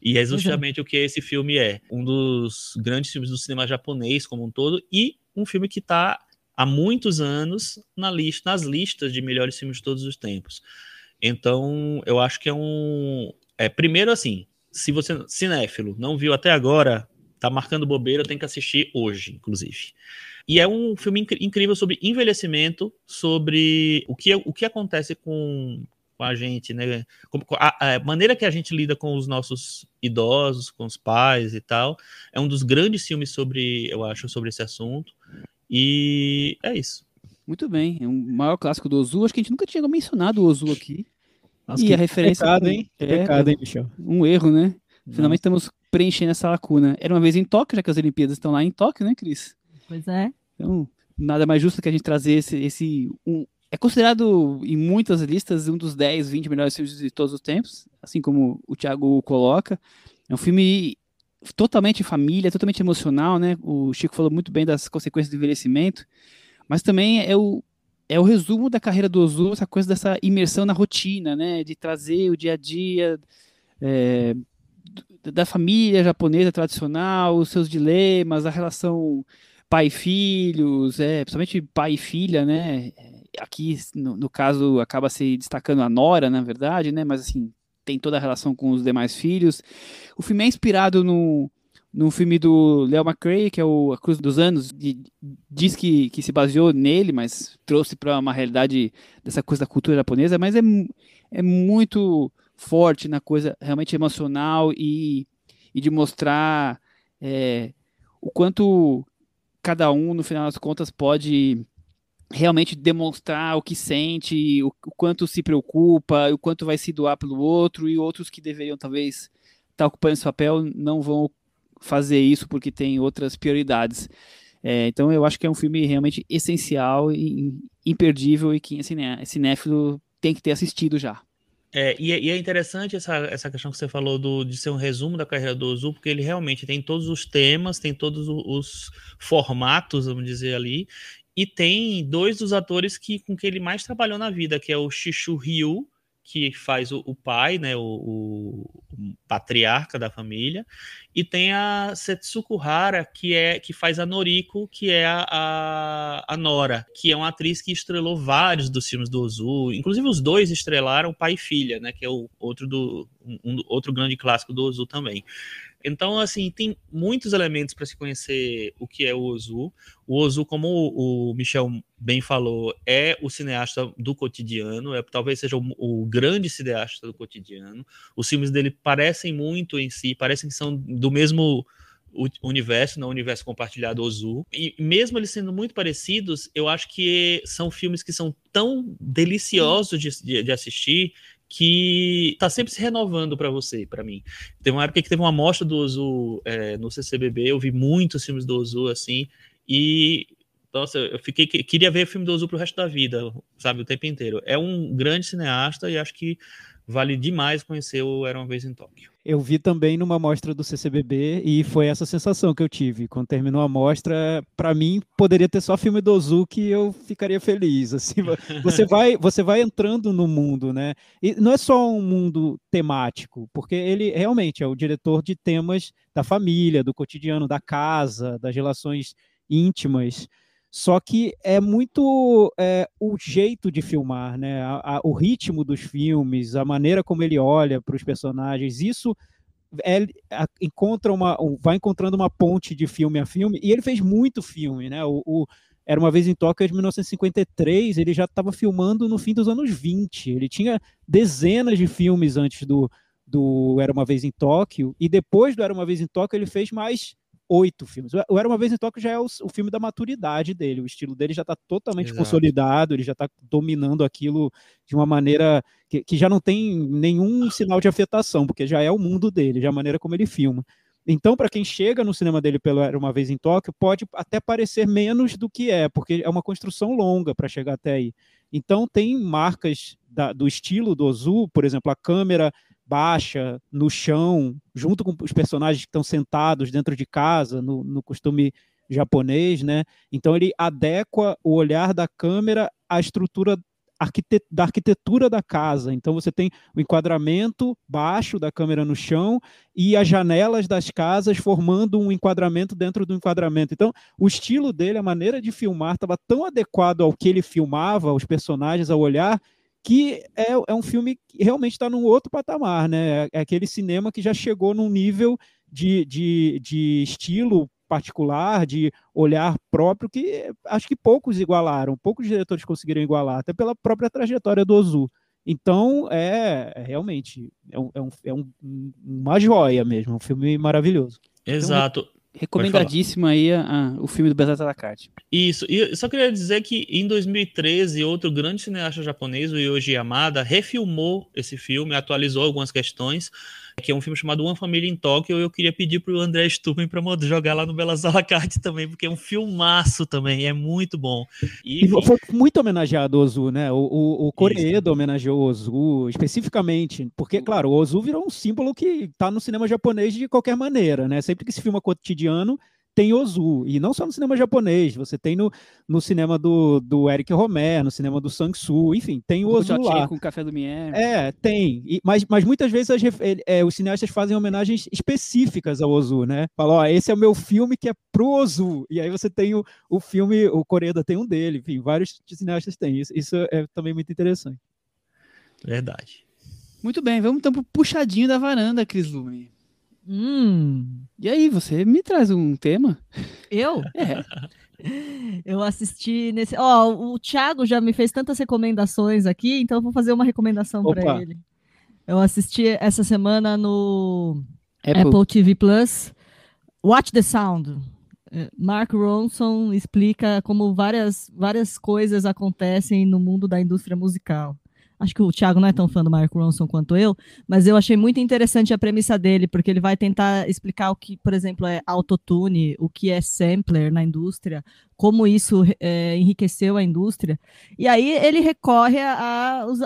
E é justamente o que esse filme é. Um dos grandes filmes do cinema japonês como um todo e um filme que está há muitos anos na lista, nas listas de melhores filmes de todos os tempos. Então, eu acho que é um, é, primeiro, assim, se você, cinéfilo, não viu até agora, tá marcando bobeira, tem que assistir hoje, inclusive. E é um filme inc incrível sobre envelhecimento, sobre o que, o que acontece com, com a gente, né? A, a, maneira que a gente lida com os nossos idosos, com os pais e tal. É um dos grandes filmes sobre, eu acho, sobre esse assunto. E é isso. Muito bem. É um maior clássico do Ozu. Acho que a gente nunca tinha mencionado o Ozu aqui. Nossa, e a referência. Pecado, hein? É, pecado, hein, Michel? Um erro, né? Finalmente estamos preenchendo essa lacuna. Era uma vez em Tóquio, já que as Olimpíadas estão lá em Tóquio, né, Cris? Pois é. Então, nada mais justo que a gente trazer esse. esse um, é considerado em muitas listas um dos 10, 20 melhores filmes de todos os tempos, assim como o Thiago coloca. É um filme totalmente família, totalmente emocional, né? O Chico falou muito bem das consequências do envelhecimento, mas também é o, é o resumo da carreira do Ozu, essa coisa dessa imersão na rotina, né? De trazer o dia a dia é, da família japonesa tradicional, os seus dilemas, a relação pai-filhos, é, principalmente pai e filha, né? Aqui, no, no, caso, acaba se destacando a Nora, na verdade, né? Mas assim, tem toda a relação com os demais filhos. O filme é inspirado no, num filme do Leo McRae, que é o A Cruz dos Anos, de, diz que, que se baseou nele, mas trouxe para uma realidade dessa coisa da cultura japonesa, mas é, é muito forte na coisa realmente emocional e, e de mostrar é, o quanto cada um, no final das contas, pode realmente demonstrar o que sente, o, o, quanto se preocupa, o quanto vai se doar pelo outro, e outros que deveriam talvez estar tá ocupando esse papel não vão fazer isso porque tem outras prioridades. É, então eu acho que é um filme realmente essencial e imperdível e que ciné cinéfilo tem que ter assistido já. É, e, é, e, é interessante essa, essa questão que você falou do, de ser um resumo da carreira do Ozu, porque ele realmente tem todos os temas, tem todos os formatos, vamos dizer ali, e tem dois dos atores que com que ele mais trabalhou na vida, que é o Shishu Ryu, que faz o, o pai, né, o, o, patriarca da família, e tem a Setsuko Hara, que é que faz a Noriko, que é a, a, a, Nora, que é uma atriz que estrelou vários dos filmes do Ozu, inclusive os dois estrelaram pai e filha, né, que é o outro do um, outro grande clássico do Ozu também. Então, assim, tem muitos elementos para se conhecer o que é o Ozu. O Ozu, como o Michel bem falou, é o cineasta do cotidiano, é talvez seja o, o, grande cineasta do cotidiano. Os filmes dele parecem muito em si, parecem que são do mesmo universo, não universo compartilhado Ozu. E mesmo eles sendo muito parecidos, eu acho que são filmes que são tão deliciosos de, de, de assistir que tá sempre se renovando para você, para mim. Teve uma época que teve uma amostra do Ozu é, no CCBB, eu vi muitos filmes do Ozu assim, e nossa, eu fiquei queria ver o filme do Ozu pro resto da vida, sabe, o tempo inteiro. É um grande cineasta e acho que vale demais conhecer o Era uma vez em Tóquio. Eu vi também numa mostra do CCBB e foi essa sensação que eu tive. Quando terminou a mostra, para mim poderia ter só filme do Ozu que eu ficaria feliz. Assim, *laughs* você vai, você vai entrando no mundo, né? E não é só um mundo temático, porque ele realmente é o diretor de temas da família, do cotidiano, da casa, das relações íntimas. Só que é muito é, o jeito de filmar, né? A, a, o ritmo dos filmes, a maneira como ele olha para os personagens, isso é, a, encontra uma, vai encontrando uma ponte de filme a filme. E ele fez muito filme, né? O, o era uma vez em Tóquio de 1953, ele já estava filmando no fim dos anos 20. Ele tinha dezenas de filmes antes do, do Era uma vez em Tóquio, e depois do Era uma vez em Tóquio, ele fez mais oito filmes. O Era Uma Vez em Tóquio já é o, o, filme da maturidade dele, o estilo dele já está totalmente Exato. consolidado, ele já está dominando aquilo de uma maneira que, que, já não tem nenhum sinal de afetação, porque já é o mundo dele, já é a maneira como ele filma. Então, para quem chega no cinema dele pelo Era Uma Vez em Tóquio, pode até parecer menos do que é, porque é uma construção longa para chegar até aí. Então, tem marcas da, do estilo do Ozu, por exemplo, a câmera baixa, no chão, junto com os personagens que estão sentados dentro de casa, no, no costume japonês, né? Então ele adequa o olhar da câmera à estrutura da arquitetura da casa. Então você tem o enquadramento baixo da câmera no chão e as janelas das casas formando um enquadramento dentro do enquadramento. Então o estilo dele, a maneira de filmar estava tão adequado ao que ele filmava, os personagens, ao olhar, que é, é um filme que realmente está num outro patamar, né? É aquele cinema que já chegou num nível de, de, de estilo particular, de olhar próprio, que acho que poucos igualaram, poucos diretores conseguiram igualar, até pela própria trajetória do Ozu. Então, é, é realmente é, um, é, é um, uma joia mesmo, um filme maravilhoso. Exato. Recomendadíssimo aí o filme do Bezat Alakart. Isso, e só queria dizer que em 2013, outro grande cineasta japonês, o Yoji Yamada, refilmou esse filme, atualizou algumas questões, que é um filme chamado Uma Família em Tóquio. Eu queria pedir para o André Sturman para jogar lá no Belas Alacarte *laughs* também, porque é um filmaço também, é muito bom. E, e foi muito homenageado o Ozu, né? O, o, o Koreeda homenageou o Ozu especificamente, porque, claro, o Ozu virou um símbolo que está no cinema japonês de qualquer maneira, né? Sempre que se filma cotidiano, tem Ozu. E não só no cinema japonês, você tem no, no cinema do, do Eric Romer, no cinema do Sang-Soo, enfim, tem o, o Ozu lá. com o Café do Mier. É, tem. E, mas, mas muitas vezes as, é, os cineastas fazem homenagens específicas ao Ozu, né? Falam, ó, esse é o meu filme que é pro Ozu. E aí você tem o, o filme, o Coreia tem um dele, enfim, vários cineastas têm. Isso, isso é também muito interessante. Verdade. Muito bem, vamos então pro puxadinho da varanda, Cris Lume Hum. E aí, você me traz um tema? Eu? É. *laughs* Eu assisti nesse. Ó, o Thiago já me fez tantas recomendações aqui, então eu vou fazer uma recomendação para ele. Eu assisti essa semana no Apple. Apple TV Plus. Watch the Sound. É, Mark Ronson explica como várias, várias coisas acontecem no mundo da indústria musical. Acho que o Thiago não é tão fã do Mark Ronson quanto eu, mas eu achei muito interessante a premissa dele, porque ele vai tentar explicar o que, por exemplo, é autotune, o que é sampler na indústria, como isso é, enriqueceu a indústria. E aí ele recorre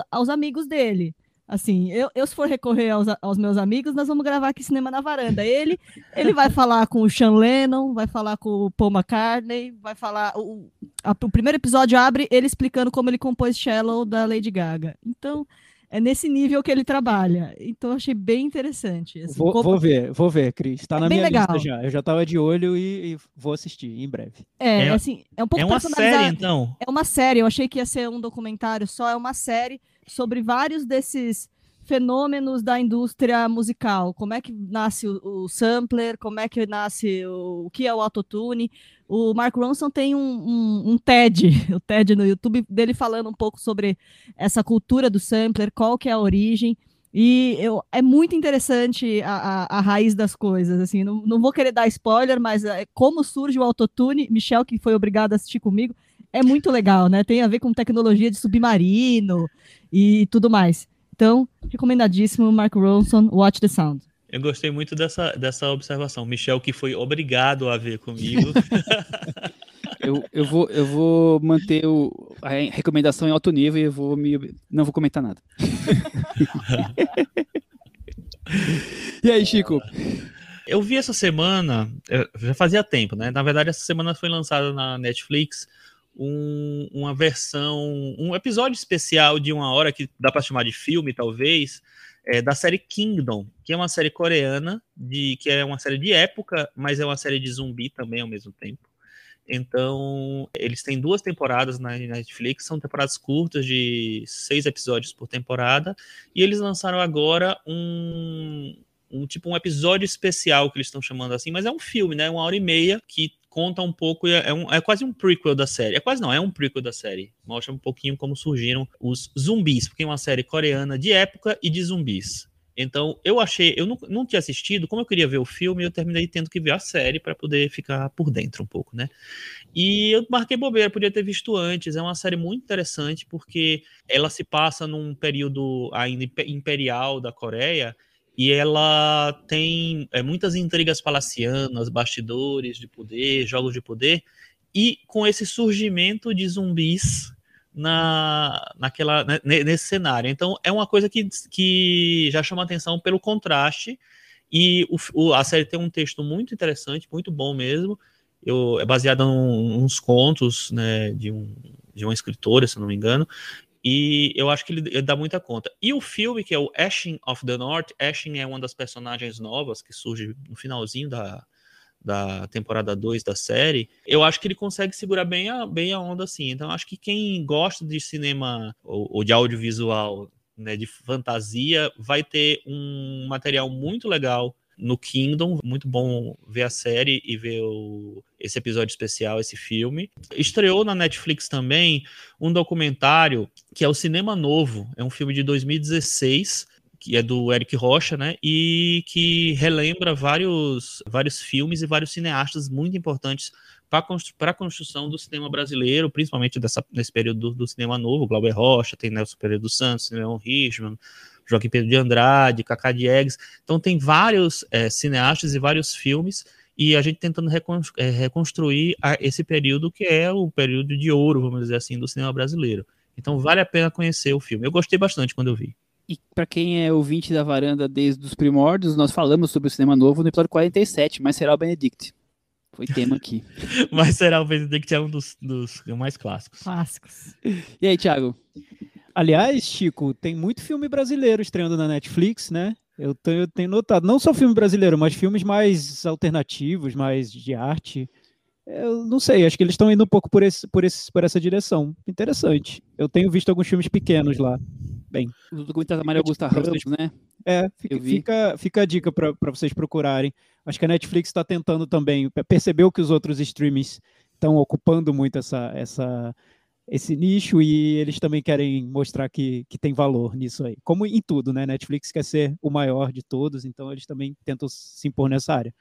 aos amigos dele. Assim, eu, eu se for recorrer aos, aos meus amigos, nós vamos gravar aqui Cinema na Varanda. Ele, ele vai falar com o Sean Lennon, vai falar com o Paul McCartney, vai falar. O, a- o primeiro episódio abre ele explicando como ele compôs Shallow da Lady Gaga. Então, é nesse nível que ele trabalha. Então, eu achei bem interessante. assim, Vou, como- vou ver, vou ver, Cris. Tá É na bem minha legal. lista já. Eu já tava de olho e, e vou assistir em breve. É, É- assim, é um pouco É uma personalizado. série, então. É uma série, eu achei que ia ser um documentário só, é uma série sobre vários desses fenômenos da indústria musical. Como é que nasce o, o sampler, como é que nasce o, o que é o autotune. O Mark Ronson tem um, um, um TED, *laughs* o TED no YouTube, dele falando um pouco sobre essa cultura do sampler, qual que é a origem. E eu, é muito interessante a, a, a raiz das coisas. Assim, não, não vou querer dar spoiler, mas é, como surge o autotune, Michel, que foi obrigado a assistir comigo, é muito legal, né? Tem a ver com tecnologia de submarino e tudo mais. Então, recomendadíssimo, Mark Ronson, Watch the Sound. Eu gostei muito dessa, dessa observação. Michel, que foi obrigado a ver comigo. *laughs* Eu, eu, vou, eu vou manter o, a recomendação em alto nível e eu vou me, não vou comentar nada. *laughs* e aí, Chico? Eu vi essa semana, eh, já fazia tempo, né? Na verdade, essa semana foi lançada na Netflix um- uma versão, um episódio especial de uma hora que dá para chamar de filme, talvez, é, da série Kingdom, que é uma série coreana, de, que é uma série de época, mas é uma série de zumbi também ao mesmo tempo. Então, eles têm duas temporadas na Netflix, são temporadas curtas de seis episódios por temporada, e eles lançaram agora um, um tipo um episódio especial que eles estão chamando assim, mas é um filme, né? Uma hora e meia que conta um pouco, é, é um- é quase um prequel da série. É quase não, é um prequel da série. Mostra um pouquinho como surgiram os zumbis, porque é uma série coreana de época e de zumbis. Então, eu achei, eu não, não tinha assistido, como eu queria ver o filme, eu terminei tendo que ver a série para poder ficar por dentro um pouco, né? E eu marquei bobeira, podia ter visto antes. É uma série muito interessante porque ela se passa num período ainda impe- imperial da Coreia e ela tem é, muitas intrigas palacianas, bastidores de poder, jogos de poder, e com esse surgimento de zumbis na, naquela, né, ne- nesse cenário. Então é uma coisa que, que já chama atenção pelo contraste, e o, o- a série tem um texto muito interessante, muito bom mesmo. Eu, é baseada num, uns contos né, de, um, de uma escritora, se não me engano, e eu acho que ele, ele dá muita conta. E o filme, que é o Ashen of the North, Ashen é uma das personagens novas que surge no finalzinho da, da temporada 2 da série, eu acho que ele consegue segurar bem a, bem a onda assim. Então, acho que quem gosta de cinema ou, ou de audiovisual, né, de fantasia, vai ter um material muito legal no Kingdom. Muito bom ver a série e ver o, esse episódio especial, esse filme. Estreou na Netflix também um documentário que é o Cinema Novo. É um filme de 2016 que é do Eric Rocha, né? E que relembra vários, vários filmes e vários cineastas muito importantes para a construção do cinema brasileiro, principalmente dessa, nesse período do, do cinema novo. Glauber Rocha, tem Nelson Pereira dos Santos, Leon Richman, Joaquim Pedro de Andrade, Cacá Diegues. Então tem vários é, cineastas e vários filmes e a gente tentando é, reconstruir esse período que é o período de ouro, vamos dizer assim, do cinema brasileiro. Então vale a pena conhecer o filme. Eu gostei bastante quando eu vi. E para quem é ouvinte da varanda desde os primórdios, nós falamos sobre o cinema novo no episódio 47, mas será o Benedict. Foi tema aqui. *laughs* mas será o Benedict é um dos, dos mais clássicos. Clássicos. E aí, Thiago? Aliás, Chico, tem muito filme brasileiro estreando na Netflix, né? Eu tenho, eu tenho notado, não só filme brasileiro, mas filmes mais alternativos, mais de arte. Eu não sei, acho que eles estão indo um pouco por, esse, por, esse, por essa direção. Interessante. Eu tenho visto alguns filmes pequenos lá. Bem, O documentário da Maria Augusta Ramos, né? É, fica, fica, fica, a dica para vocês procurarem. Acho que a Netflix está tentando também, percebeu que os outros streamings estão ocupando muito essa, essa, esse nicho e eles também querem mostrar que, que tem valor nisso aí. Como em tudo, né? Netflix quer ser o maior de todos, então eles também tentam se impor nessa área.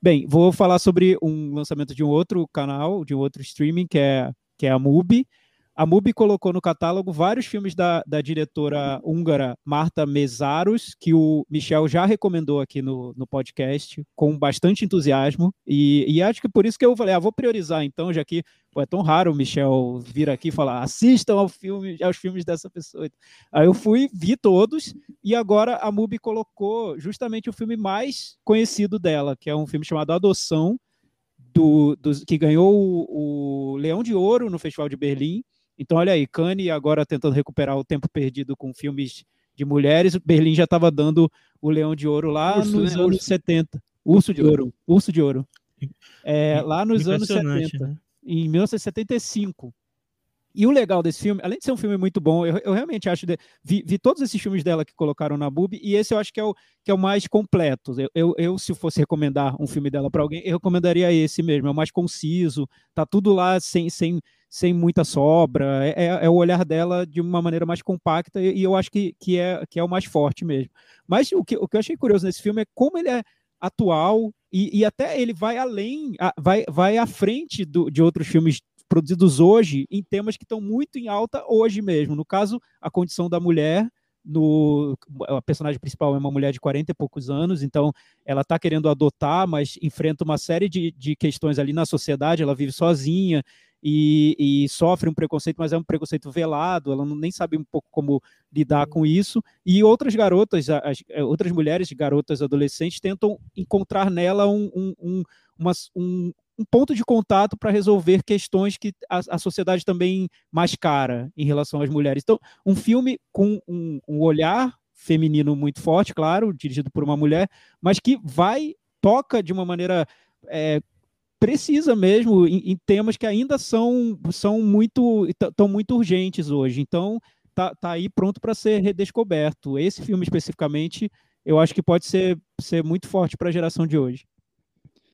Bem, vou falar sobre um lançamento de um outro canal, de um outro streaming, que é, que é a MUBI a MUBI colocou no catálogo vários filmes da, da diretora húngara Marta Mesaros, que o Michel já recomendou aqui no, no podcast, com bastante entusiasmo. E, e acho que por isso que eu falei, ah, vou priorizar então, já que pô, é tão raro o Michel vir aqui e falar, assistam ao filme, aos filmes dessa pessoa. Aí eu fui, vi todos, e agora a MUBI colocou justamente o filme mais conhecido dela, que é um filme chamado Adoção, do, do, que ganhou o, o Leão de Ouro no Festival de Berlim então, olha aí, Kanye agora tentando recuperar o tempo perdido com filmes de mulheres. Berlim já estava dando o Leão de Ouro lá Urso, nos né? anos Urso. 70. Urso de Ouro. Urso de Ouro. É, lá nos anos 70. Né? Em 1975. E o legal desse filme, além de ser um filme muito bom, eu, eu realmente acho. De, vi, vi, todos esses filmes dela que colocaram na Bub, e esse eu acho que é o, que é o mais completo. Eu, eu, eu se fosse recomendar um filme dela para alguém, eu recomendaria esse mesmo. É o mais conciso, tá tudo lá sem, sem, sem muita sobra. É, é, é o olhar dela de uma maneira mais compacta, e, eu acho que, que, é, que é o mais forte mesmo. Mas o que, o que eu achei curioso nesse filme é como ele é atual e, e até ele vai além, vai, vai à frente do, de outros filmes produzidos hoje em temas que estão muito em alta hoje mesmo. No caso, a condição da mulher, no a personagem principal é uma mulher de 40 e poucos anos, então ela está querendo adotar, mas enfrenta uma série de, de questões ali na sociedade, ela vive sozinha e, e, sofre um preconceito, mas é um preconceito velado, ela não, nem sabe um pouco como lidar com isso, e outras garotas, as, é, outras mulheres, garotas adolescentes, tentam encontrar nela um, um, um, uma, um, um ponto de contato para resolver questões que a, a, sociedade também mascara em relação às mulheres. Então, um filme com um, um olhar feminino muito forte, claro, dirigido por uma mulher, mas que vai, toca de uma maneira é, precisa mesmo em, em, temas que ainda são, são muito, tão muito urgentes hoje. Então, tá, tá aí pronto para ser redescoberto. Esse filme especificamente, eu acho que pode ser, ser muito forte para a geração de hoje.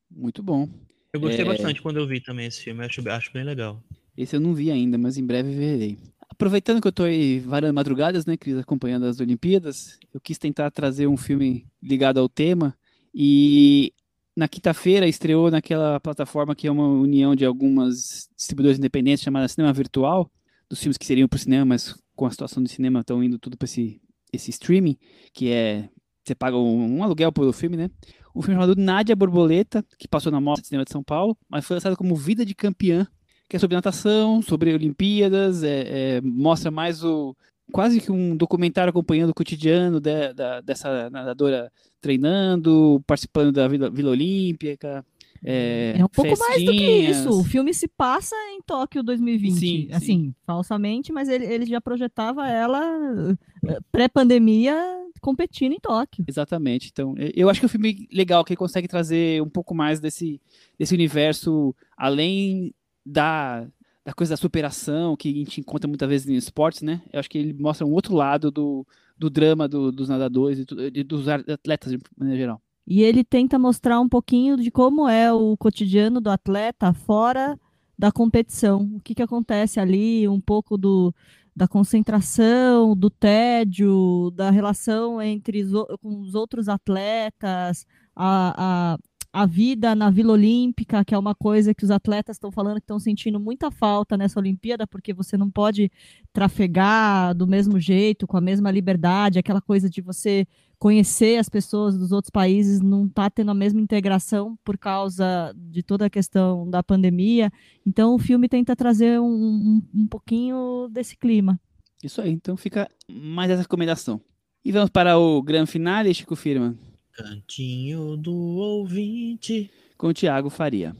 Muito bom. Eu gostei é... bastante quando eu vi também esse filme, acho, acho bem legal. Esse eu não vi ainda, mas em breve verei. Aproveitando que eu estou aí várias madrugadas, né, Cris, acompanhando as Olimpíadas, eu quis tentar trazer um filme ligado ao tema. E na quinta-feira estreou naquela plataforma que é uma união de algumas distribuidores independentes chamada Cinema Virtual, dos filmes que seriam para o cinema, mas com a situação do cinema estão indo tudo para esse, esse streaming, que é você paga um, um aluguel pelo filme, né? um filme chamado Nádia Borboleta, que passou na Mostra de Cinema de São Paulo, mas foi lançado como Vida de Campeã, que é sobre natação, sobre Olimpíadas, é, é, mostra mais o quase que um documentário acompanhando o cotidiano de, da, dessa nadadora treinando, participando da Vila, Vila Olímpica. É, é um pouco festinhas. mais do que isso. O filme se passa em Tóquio 2020. Sim, assim, sim. falsamente, mas ele, ele já projetava ela eh, pré-pandemia competindo em Tóquio. Exatamente. Então, eu acho que o um filme legal que ele consegue trazer um pouco mais desse, desse universo além da, da coisa da superação que a gente encontra muitas vezes em esportes, né? Eu acho que ele mostra um outro lado do, do drama do, dos nadadores e dos atletas de maneira geral. E ele tenta mostrar um pouquinho de como é o cotidiano do atleta fora da competição. O que, que acontece ali, um pouco do, da concentração, do tédio, da relação entre os, com os outros atletas, a, a, a vida na Vila Olímpica, que é uma coisa que os atletas estão falando que estão sentindo muita falta nessa Olimpíada, porque você não pode trafegar do mesmo jeito, com a mesma liberdade, aquela coisa de você conhecer as pessoas dos outros países não está tendo a mesma integração por causa de toda a questão da pandemia. Então o filme tenta trazer um, um, um pouquinho desse clima. Isso aí, então fica mais essa recomendação. E vamos para o grande finale, Chico Firma. Cantinho do ouvinte. Com o Thiago Faria.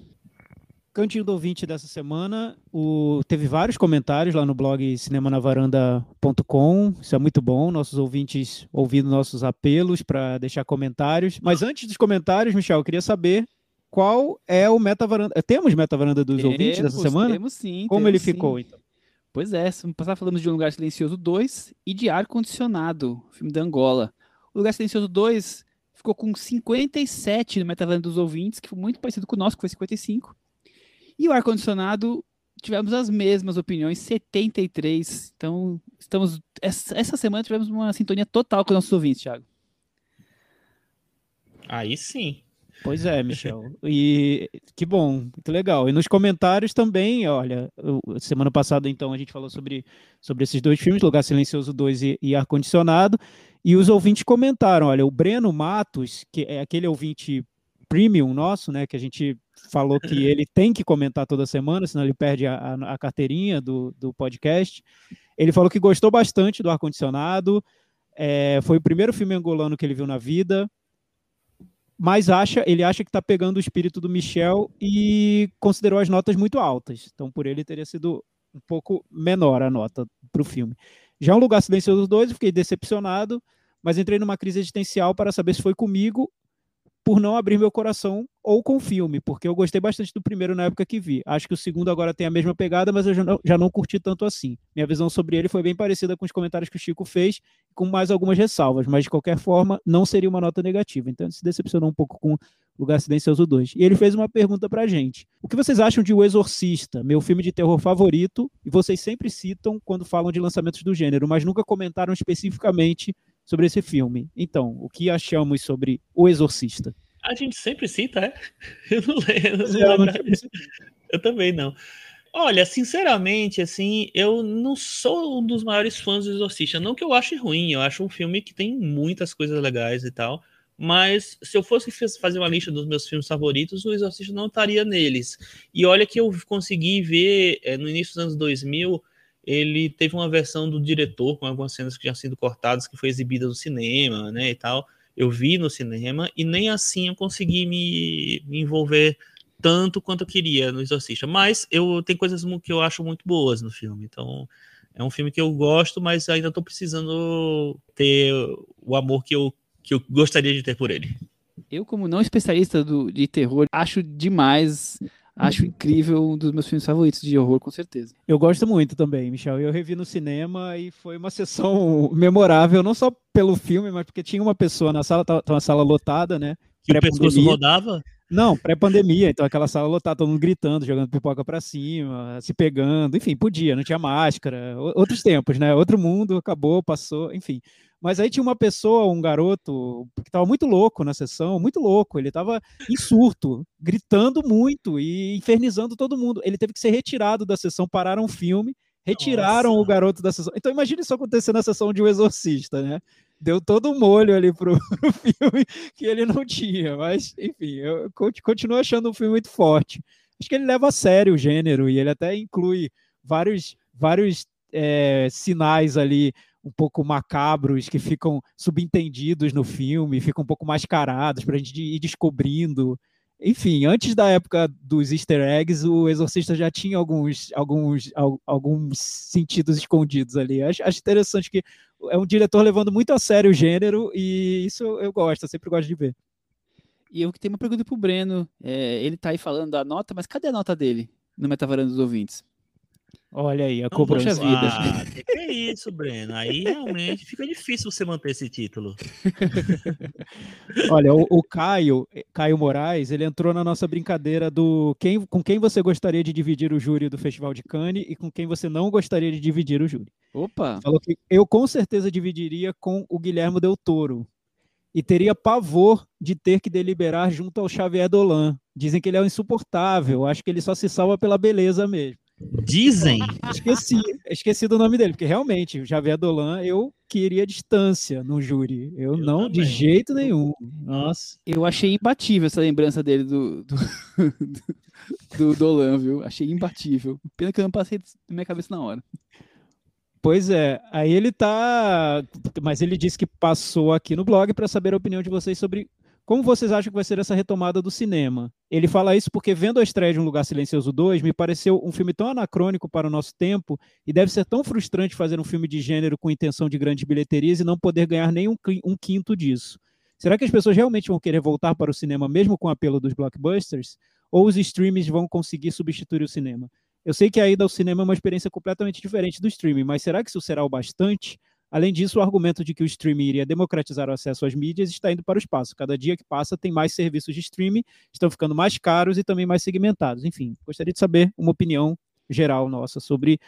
Cantinho do ouvinte dessa semana, o... teve vários comentários lá no blog cinemanavaranda.com. Isso é muito bom, nossos ouvintes ouvindo nossos apelos para deixar comentários. Mas antes dos comentários, Michel, eu queria saber qual é o metavaranda. Temos metavaranda dos temos, ouvintes dessa semana? Temos sim. Como temos ele ficou, sim. então? Pois é, passar falamos de Um Lugar Silencioso 2 e de Ar Condicionado, filme da Angola. O Lugar Silencioso 2 ficou com 57 no Metavan dos ouvintes, que foi muito parecido com o nosso, que foi 55. E o ar-condicionado, tivemos as mesmas opiniões, 73. Então, estamos. Essa semana tivemos uma sintonia total com os nossos ouvintes, Thiago. Aí sim. Pois é, Michel. E que bom, muito legal. E nos comentários também, olha, semana passada então a gente falou sobre, sobre esses dois filmes, Lugar Silencioso 2 e, e Ar-Condicionado, e os ouvintes comentaram, olha, o Breno Matos, que é aquele ouvinte premium nosso, né, que a gente falou que *laughs* ele tem que comentar toda semana, senão ele perde a, a, a carteirinha do, do podcast. Ele falou que gostou bastante do Ar-Condicionado, é, foi o primeiro filme angolano que ele viu na vida, mas acha, ele acha que está pegando o espírito do Michel e considerou as notas muito altas. Então, por ele teria sido um pouco menor a nota para o filme. Já um lugar silencioso dos dois, eu fiquei decepcionado, mas entrei numa crise existencial para saber se foi comigo por não abrir meu coração ou com o filme, porque eu gostei bastante do primeiro na época que vi. Acho que o segundo agora tem a mesma pegada, mas eu já não, já não curti tanto assim. Minha visão sobre ele foi bem parecida com os comentários que o Chico fez, com mais algumas ressalvas, mas de qualquer forma não seria uma nota negativa. Então ele se decepcionou um pouco com Lugar Silencioso 2. E ele fez uma pergunta pra gente. O que vocês acham de O Exorcista, meu filme de terror favorito? E vocês sempre citam quando falam de lançamentos do gênero, mas nunca comentaram especificamente sobre esse filme. Então, o que achamos sobre O Exorcista? A gente sempre cita, é? *laughs* Eu não lembro. Eu, não eu também não. Olha, sinceramente, assim, eu não sou um dos maiores fãs do Exorcista. Não que eu ache ruim, eu acho um filme que tem muitas coisas legais e tal. Mas se eu fosse fazer uma lista dos meus filmes favoritos, o Exorcista não estaria neles. E olha que eu consegui ver é, no início dos anos 2000 ele teve uma versão do diretor com algumas cenas que tinham sido cortadas, que foi exibida no cinema, né, e tal. Eu vi no cinema e nem assim eu consegui me, me envolver tanto quanto eu queria no Exorcista. Mas eu tem coisas que eu acho muito boas no filme. Então, é um filme que eu gosto, mas ainda estou precisando ter o amor que eu, que eu gostaria de ter por ele. Eu, como não especialista do, de terror, acho demais Acho incrível, um dos meus filmes favoritos de horror, com certeza. Eu gosto muito também, Michel. Eu revi no cinema e foi uma sessão *laughs* memorável, não só pelo filme, mas porque tinha uma pessoa na sala, tava uma sala lotada, né? Que o pescoço rodava? Não, pré-pandemia, então aquela sala lotada, todo mundo gritando, jogando pipoca para cima, se pegando, enfim, podia, não tinha máscara, outros tempos, né? Outro mundo, acabou, passou, enfim. Mas aí tinha uma pessoa, um garoto, que estava muito louco na sessão, muito louco. Ele estava em surto, gritando muito e infernizando todo mundo. Ele teve que ser retirado da sessão, pararam o filme, retiraram Nossa. o garoto da sessão. Então imagine isso acontecer na sessão de um exorcista, né? Deu todo um molho ali pro, *laughs* pro filme que ele não tinha. Mas, enfim, eu continuo achando um filme muito forte. Acho que ele leva a sério o gênero e ele até inclui vários, vários é, sinais ali um pouco macabros que ficam subentendidos no filme, ficam um pouco mascarados para a gente ir descobrindo. Enfim, antes da época dos easter eggs, o Exorcista já tinha alguns, alguns, alguns sentidos escondidos ali. Acho, acho interessante que é um diretor levando muito a sério o gênero e isso eu gosto, eu sempre gosto de ver. E eu que tenho uma pergunta para o Breno. É, ele está aí falando da nota, mas cadê a nota dele no Metavaranda dos Ouvintes? Olha aí, a cobrança. Poxa vida. Ah, que, que é isso, Breno? Aí realmente fica difícil você manter esse título. *laughs* Olha, o, o, Caio, Caio Moraes, ele entrou na nossa brincadeira do quem, com quem você gostaria de dividir o júri do Festival de Cannes e com quem você não gostaria de dividir o júri. Opa! Falou que eu com certeza dividiria com o Guilherme Del Toro e teria pavor de ter que deliberar junto ao Xavier Dolan. Dizem que ele é um insuportável, acho que ele só se salva pela beleza mesmo. Dizem. Esqueci, esqueci do nome dele, porque realmente, o Javier Dolan, eu queria distância no júri. Eu, eu não, também. de jeito nenhum. Nossa. Eu achei imbatível essa lembrança dele do, do, *laughs* do, Dolan, viu? Achei imbatível. Pena que eu não passei na minha cabeça na hora. Pois é, aí ele tá. Mas ele disse que passou aqui no blog para saber a opinião de vocês sobre como vocês acham que vai ser essa retomada do cinema? Ele fala isso porque, vendo a estreia de Um Lugar Silencioso 2, me pareceu um filme tão anacrônico para o nosso tempo e deve ser tão frustrante fazer um filme de gênero com intenção de grandes bilheterias e não poder ganhar nem um, um quinto disso. Será que as pessoas realmente vão querer voltar para o cinema mesmo com o apelo dos blockbusters? Ou os streams vão conseguir substituir o cinema? Eu sei que a ida ao cinema é uma experiência completamente diferente do streaming, mas será que isso será o bastante? Além disso, o argumento de que o streaming iria democratizar o acesso às mídias está indo para o espaço. Cada dia que passa, tem mais serviços de streaming, estão ficando mais caros e também mais segmentados. Enfim, gostaria de saber uma opinião geral nossa sobre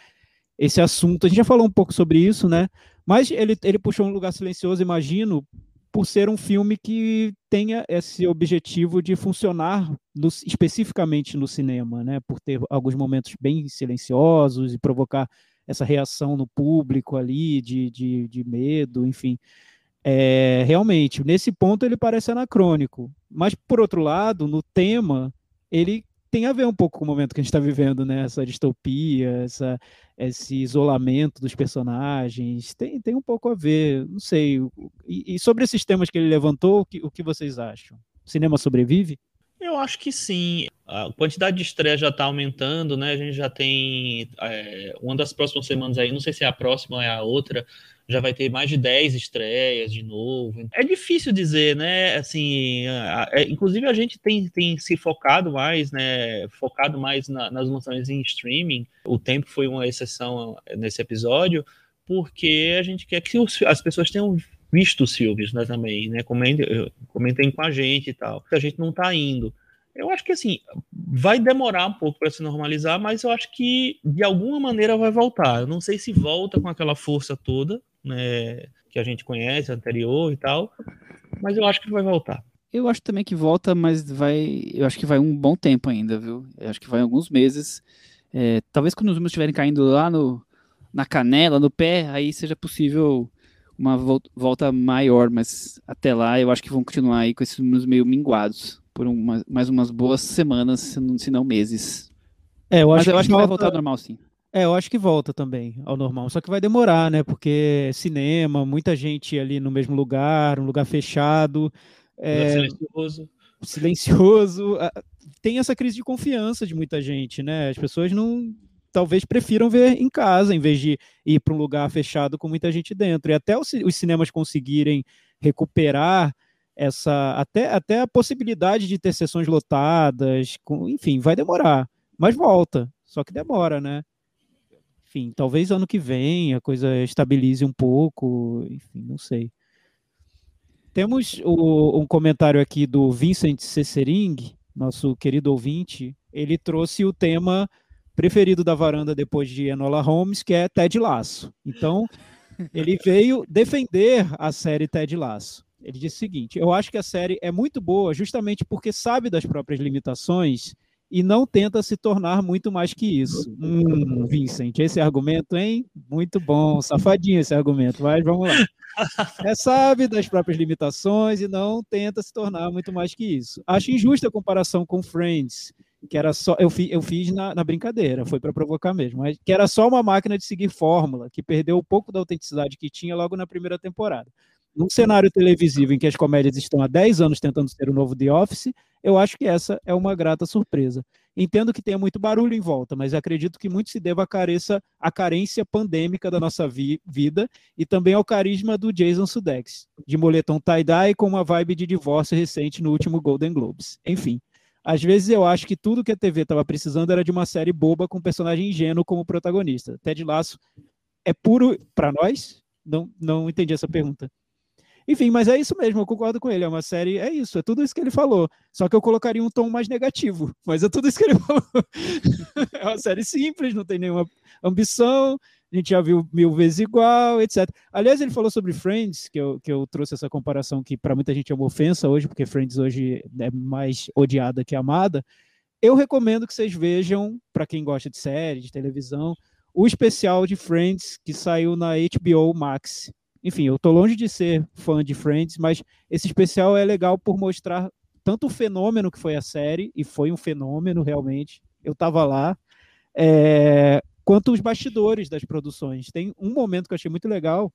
esse assunto. A gente já falou um pouco sobre isso, né? Mas ele, ele puxou um lugar silencioso, imagino, por ser um filme que tenha esse objetivo de funcionar no, especificamente no cinema, né? Por ter alguns momentos bem silenciosos e provocar essa reação no público ali de, de, de medo, enfim. É, realmente, nesse ponto ele parece anacrônico. Mas, por outro lado, no tema, ele tem a ver um pouco com o momento que a gente está vivendo, né? Essa distopia, essa, esse isolamento dos personagens, tem, tem um pouco a ver, não sei. E, e sobre esses temas que ele levantou, o que, o que vocês acham? O cinema sobrevive? Eu acho que sim. A quantidade de estreia já está aumentando, né? A gente já tem é, uma das próximas semanas aí, não sei se é a próxima ou é a outra, já vai ter mais de 10 estreias de novo. É difícil dizer, né? Assim, a, é, inclusive a gente tem, tem se focado mais, né? Focado mais na, nas lançamentos em streaming. O tempo foi uma exceção nesse episódio, porque a gente quer que os, as pessoas tenham visto os filmes, né, também, né, comentem, comentem com a gente e tal. A gente não está indo. Eu acho que, assim, vai demorar um pouco para se normalizar, mas eu acho que, de alguma maneira, vai voltar. Eu não sei se volta com aquela força toda, né, que a gente conhece, anterior e tal, mas eu acho que vai voltar. Eu acho também que volta, mas vai. Eu acho que vai um bom tempo ainda, viu? Eu acho que vai alguns meses. É, talvez quando os números estiverem caindo lá no, na canela, no pé, aí seja possível uma volta maior, mas até lá eu acho que vão continuar aí com esses números meio minguados por uma, mais umas boas semanas, se não, meses. É, eu acho, mas eu que, acho que vai voltar ao normal, sim. É, eu acho que volta também ao normal, só que vai demorar, né? Porque cinema, muita gente ali no mesmo lugar, um lugar fechado. É, silencioso. Silencioso. Tem essa crise de confiança de muita gente, né? As pessoas não talvez prefiram ver em casa, em vez de ir para um lugar fechado com muita gente dentro. E até os, os cinemas conseguirem recuperar essa até, até a possibilidade de ter sessões lotadas, com, enfim, vai demorar, mas volta, só que demora, né? Enfim, talvez ano que vem a coisa estabilize um pouco, enfim, não sei. Temos o, um comentário aqui do Vincent Cessering, nosso querido ouvinte. Ele trouxe o tema preferido da varanda depois de Enola Holmes, que é Ted Lasso. Então, ele veio defender a série Ted Lasso. Ele disse o seguinte: Eu acho que a série é muito boa justamente porque sabe das próprias limitações e não tenta se tornar muito mais que isso. Hum, Vincent, esse argumento, hein? Muito bom, safadinho esse argumento, mas vamos lá. É sabe das próprias limitações e não tenta se tornar muito mais que isso. Acho injusta a comparação com Friends, que era só. Eu, fi, eu fiz na, na brincadeira, foi para provocar mesmo, mas que era só uma máquina de seguir fórmula, que perdeu um pouco da autenticidade que tinha logo na primeira temporada. Num cenário televisivo em que as comédias estão há 10 anos tentando ser o novo The Office, eu acho que essa é uma grata surpresa. Entendo que tenha muito barulho em volta, mas acredito que muito se deva à, careça, à carência pandêmica da nossa vi vida e também ao carisma do Jason Sudeikis, de moletom tie-dye com uma vibe de divórcio recente no último Golden Globes. Enfim, às vezes eu acho que tudo que a TV estava precisando era de uma série boba com um personagem ingênuo como protagonista. Ted Lasso é puro para nós? Não, não entendi essa pergunta. Enfim, mas é isso mesmo, eu concordo com ele. É uma série, é isso, é tudo isso que ele falou. Só que eu colocaria um tom mais negativo, mas é tudo isso que ele *laughs* falou. é uma série simples, não tem nenhuma ambição, a gente já viu mil vezes igual, etc. Aliás, ele falou sobre Friends, que eu, que eu trouxe essa comparação que para muita gente é uma ofensa hoje, porque Friends hoje é mais odiada que amada. Eu recomendo que vocês vejam, para quem gosta de série, de televisão, o especial de Friends que saiu na HBO Max. Enfim, eu tô longe de ser fã de Friends, mas esse especial é legal por mostrar tanto o fenômeno que foi a série, e foi um fenômeno realmente, eu tava lá, é, quanto os bastidores das produções. Tem um momento que eu achei muito legal,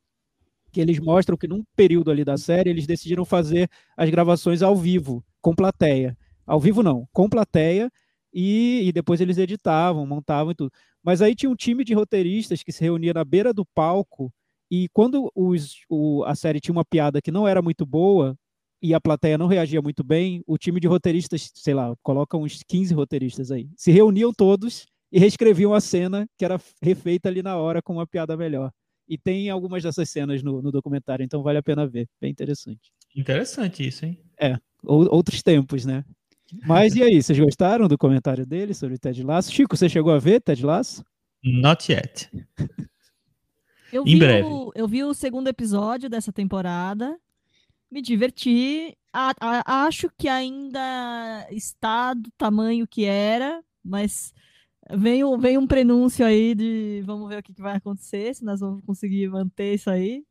que eles mostram que num período ali da série, eles decidiram fazer as gravações ao vivo, com plateia. Ao vivo não, com plateia, e, e depois eles editavam, montavam e tudo. Mas aí tinha um time de roteiristas que se reunia na beira do palco e quando os, o, a série tinha uma piada que não era muito boa e a plateia não reagia muito bem, o time de roteiristas, sei lá, coloca uns 15 roteiristas aí, se reuniam todos e reescreviam a cena que era refeita ali na hora com uma piada melhor. E tem algumas dessas cenas no, no documentário, então vale a pena ver. Bem interessante. Interessante isso, hein? É, ou, outros tempos, né? Mas e aí, vocês gostaram do comentário dele sobre Ted Lasso? Chico, você chegou a ver Ted Lasso? Not yet. *laughs* Eu Em vi breve. O, eu vi o segundo episódio dessa temporada, me diverti. A- a- acho que ainda está do tamanho que era, mas vem, vem um prenúncio aí de vamos ver o que, que vai acontecer, se nós vamos conseguir manter isso aí.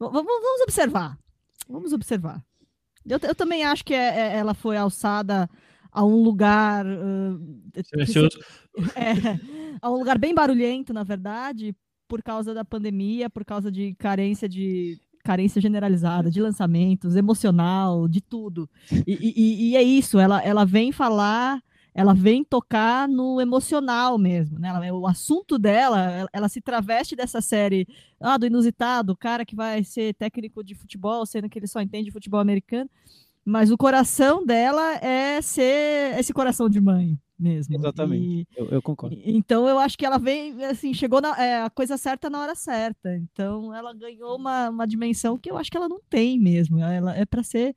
V- vamos, observar. Vamos observar. Eu, eu também acho que é- é- ela foi alçada a um lugar. Silencioso. *laughs* é, a um lugar bem barulhento, na verdade, por causa da pandemia, por causa de carência de carência generalizada de lançamentos, emocional, de tudo. E, e- e é isso, ela, ela vem falar, ela vem tocar no emocional mesmo, né? Ela- o assunto dela, ela, ela se traveste dessa série ah, do inusitado, o cara que vai ser técnico de futebol, sendo que ele só entende futebol americano. Mas o coração dela é ser esse coração de mãe mesmo. Exatamente. E- Eu, eu concordo. então eu acho que ela vem, assim, chegou na é, a coisa certa na hora certa. Então ela ganhou uma, uma dimensão que eu acho que ela não tem mesmo. Ela é para ser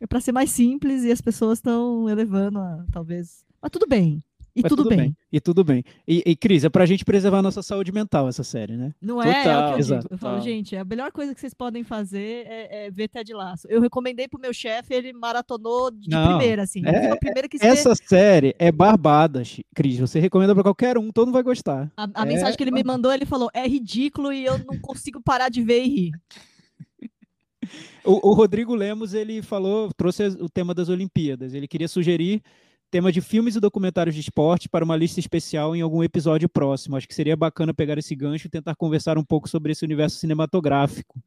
é para ser mais simples e as pessoas estão elevando, a, talvez. Mas tudo bem. E Mas tudo, bem. E tudo bem. E, e Cris, é pra gente preservar a nossa saúde mental essa série, né? Não é? é o que Total, eu exato. Eu falo, gente, a melhor coisa que vocês podem fazer é, é ver Ted Laço. Eu recomendei pro meu chefe, ele maratonou de Não, primeira, assim. é- primeira que Essa série é barbada, Cris. Você recomenda pra qualquer um, todo mundo vai gostar. A, a É, mensagem que ele me mandou, ele falou: é ridículo e eu não consigo parar de ver e rir. *laughs* O, o Rodrigo Lemos, ele falou, trouxe o tema das Olimpíadas. Ele queria sugerir tema de filmes e documentários de esporte para uma lista especial em algum episódio próximo. Acho que seria bacana pegar esse gancho e tentar conversar um pouco sobre esse universo cinematográfico.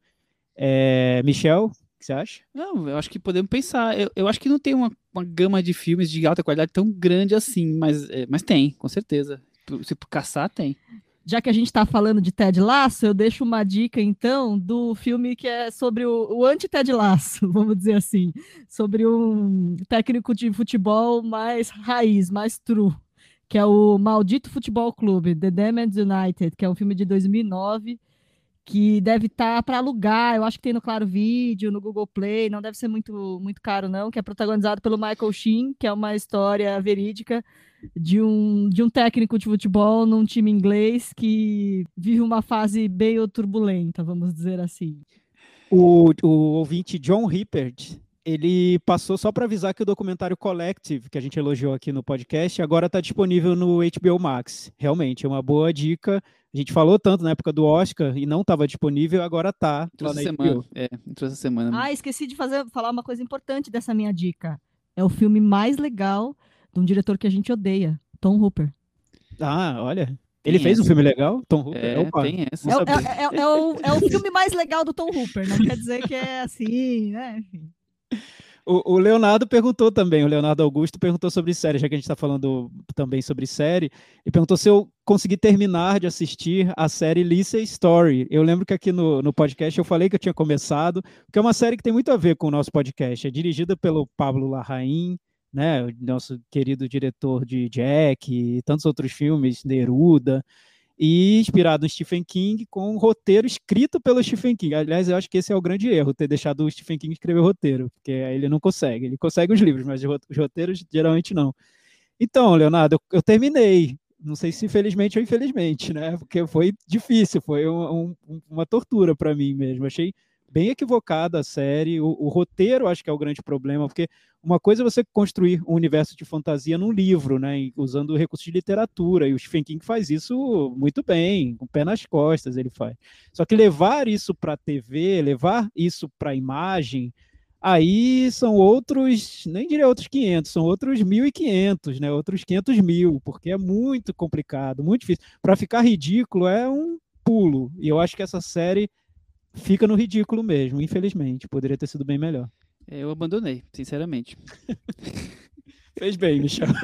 É, Michel, o que você acha? Não, eu acho que podemos pensar. Eu, eu acho que não tem uma, uma gama de filmes de alta qualidade tão grande assim, mas, é, mas tem, com certeza. Se caçar, tem. Já que a gente tá falando de Ted Lasso, eu deixo uma dica, então, do filme que é sobre o, o anti-Ted Lasso, *laughs* vamos dizer assim. Sobre um técnico de futebol mais raiz, mais true, que é o Maldito Futebol Clube, The Damned United, que é um filme de 2009, que deve estar para alugar, eu acho que tem no Claro Vídeo, no Google Play, não deve ser muito, muito caro não, que é protagonizado pelo Michael Sheen, que é uma história verídica de um, de um técnico de futebol num time inglês que vive uma fase meio turbulenta, vamos dizer assim. O, o ouvinte John Rippert, ele passou só para avisar que o documentário Collective, que a gente elogiou aqui no podcast, agora está disponível no HBO Max. Realmente, é uma boa dica. A gente falou tanto na época do Oscar e não estava disponível, agora tá Entrou essa na semana. É, entrou essa semana. Ah, esqueci de fazer, falar uma coisa importante dessa minha dica. É o filme mais legal de um diretor que a gente odeia, Tom Hooper. Ah, olha. Ele Tem fez um essa. filme legal? Tom Hooper? É, Opa. tem essa. É, é- é- é o, é o *laughs* filme mais legal do Tom Hooper, não quer dizer que é assim, né? O, o Leonardo perguntou também, o Leonardo Augusto perguntou sobre série, já que a gente está falando também sobre série, e perguntou se eu consegui terminar de assistir a série Lisa Story. Eu lembro que aqui no, no podcast eu falei que eu tinha começado, porque é uma série que tem muito a ver com o nosso podcast. É dirigida pelo Pablo Larraín, né, o nosso querido diretor de Jack e tantos outros filmes, Neruda, e inspirado no Stephen King, com um roteiro escrito pelo Stephen King. Aliás, eu acho que esse é o grande erro, ter deixado o Stephen King escrever roteiro, porque aí ele não consegue. Ele consegue os livros, mas os roteiros geralmente não. Então, Leonardo, eu, eu terminei. Não sei se felizmente ou infelizmente, né? Porque foi difícil, foi um- um- uma tortura para mim mesmo. Achei bem equivocada a série. O, o roteiro acho que é o grande problema, porque uma coisa é você construir um universo de fantasia num livro, né, usando recursos de literatura, e o Stephen King faz isso muito bem, com o pé nas costas ele faz. Só que levar isso para a TV, levar isso para a imagem, aí são outros, nem diria outros 500, são outros 1.500, né, outros 500 mil, porque é muito complicado, muito difícil. Para ficar ridículo é um pulo, e eu acho que essa série fica no ridículo mesmo, infelizmente, poderia ter sido bem melhor. É, Eu abandonei, sinceramente. *laughs* Fez bem, Michel. *laughs*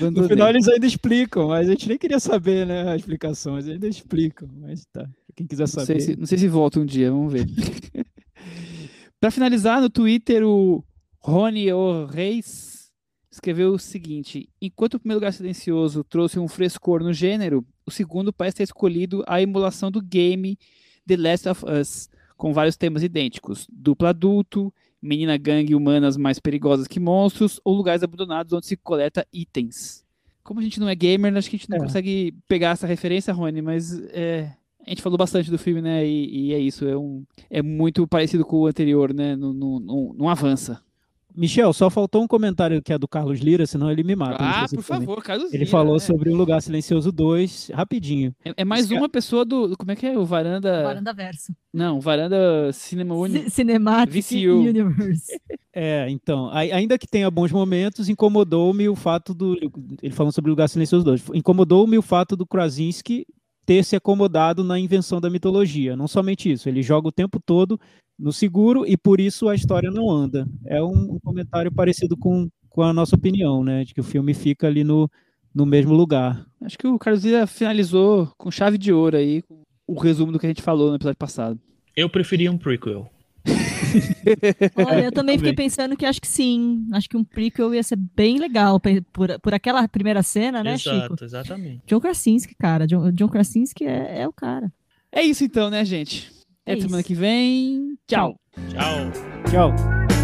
No Abandonei. final eles ainda explicam, mas a gente nem queria saber, né, a explicação, mas ainda explicam, mas tá. Quem quiser Não saber. sei, se, não sei se volta um dia, vamos ver. *laughs* Para finalizar, no Twitter, o Rony O Reis escreveu o seguinte: enquanto o primeiro lugar silencioso trouxe um frescor no gênero, o segundo parece ter escolhido a emulação do game The Last of Us, com vários temas idênticos: dupla adulto, menina gangue humanas mais perigosas que monstros ou lugares abandonados onde se coleta itens. Como a gente não é gamer, acho que a gente não é. consegue pegar essa referência, Rony, mas é, a gente falou bastante do filme, né? E, e, é isso, é, um, é muito parecido com o anterior, né? Não, não, não avança. Michel, só faltou um comentário que é do Carlos Lira, senão ele me mata. Ah, por favor, Carlos Ele Lira, falou né? sobre o Lugar Silencioso 2, rapidinho. É, é mais Esse uma pessoa do. Como é que é? O Varanda. Varanda Verso. Não, Varanda Cinema Uni... Cinematic VCU. Universe. *laughs* É, então, ainda que tenha bons momentos, incomodou-me o fato do. Ele falou sobre o Lugar Silencioso 2. Incomodou-me o fato do Krasinski ter se acomodado na invenção da mitologia. Não somente isso, ele joga o tempo todo no seguro e por isso a história não anda. É um, um comentário parecido com, com a nossa opinião, né? De que o filme fica ali no, no mesmo lugar. Acho que o Carlos Lira finalizou com chave de ouro aí o resumo do que a gente falou no episódio passado. Eu preferia um prequel. *laughs* Olha, eu também fiquei pensando que acho que sim. Acho que um prequel ia ser bem legal por, por aquela primeira cena, né, Exato, Chico? exatamente. John Krasinski, cara. John, John Krasinski é, é o cara. É isso então, né, gente? Até é semana que vem. Tchau. Tchau. Tchau.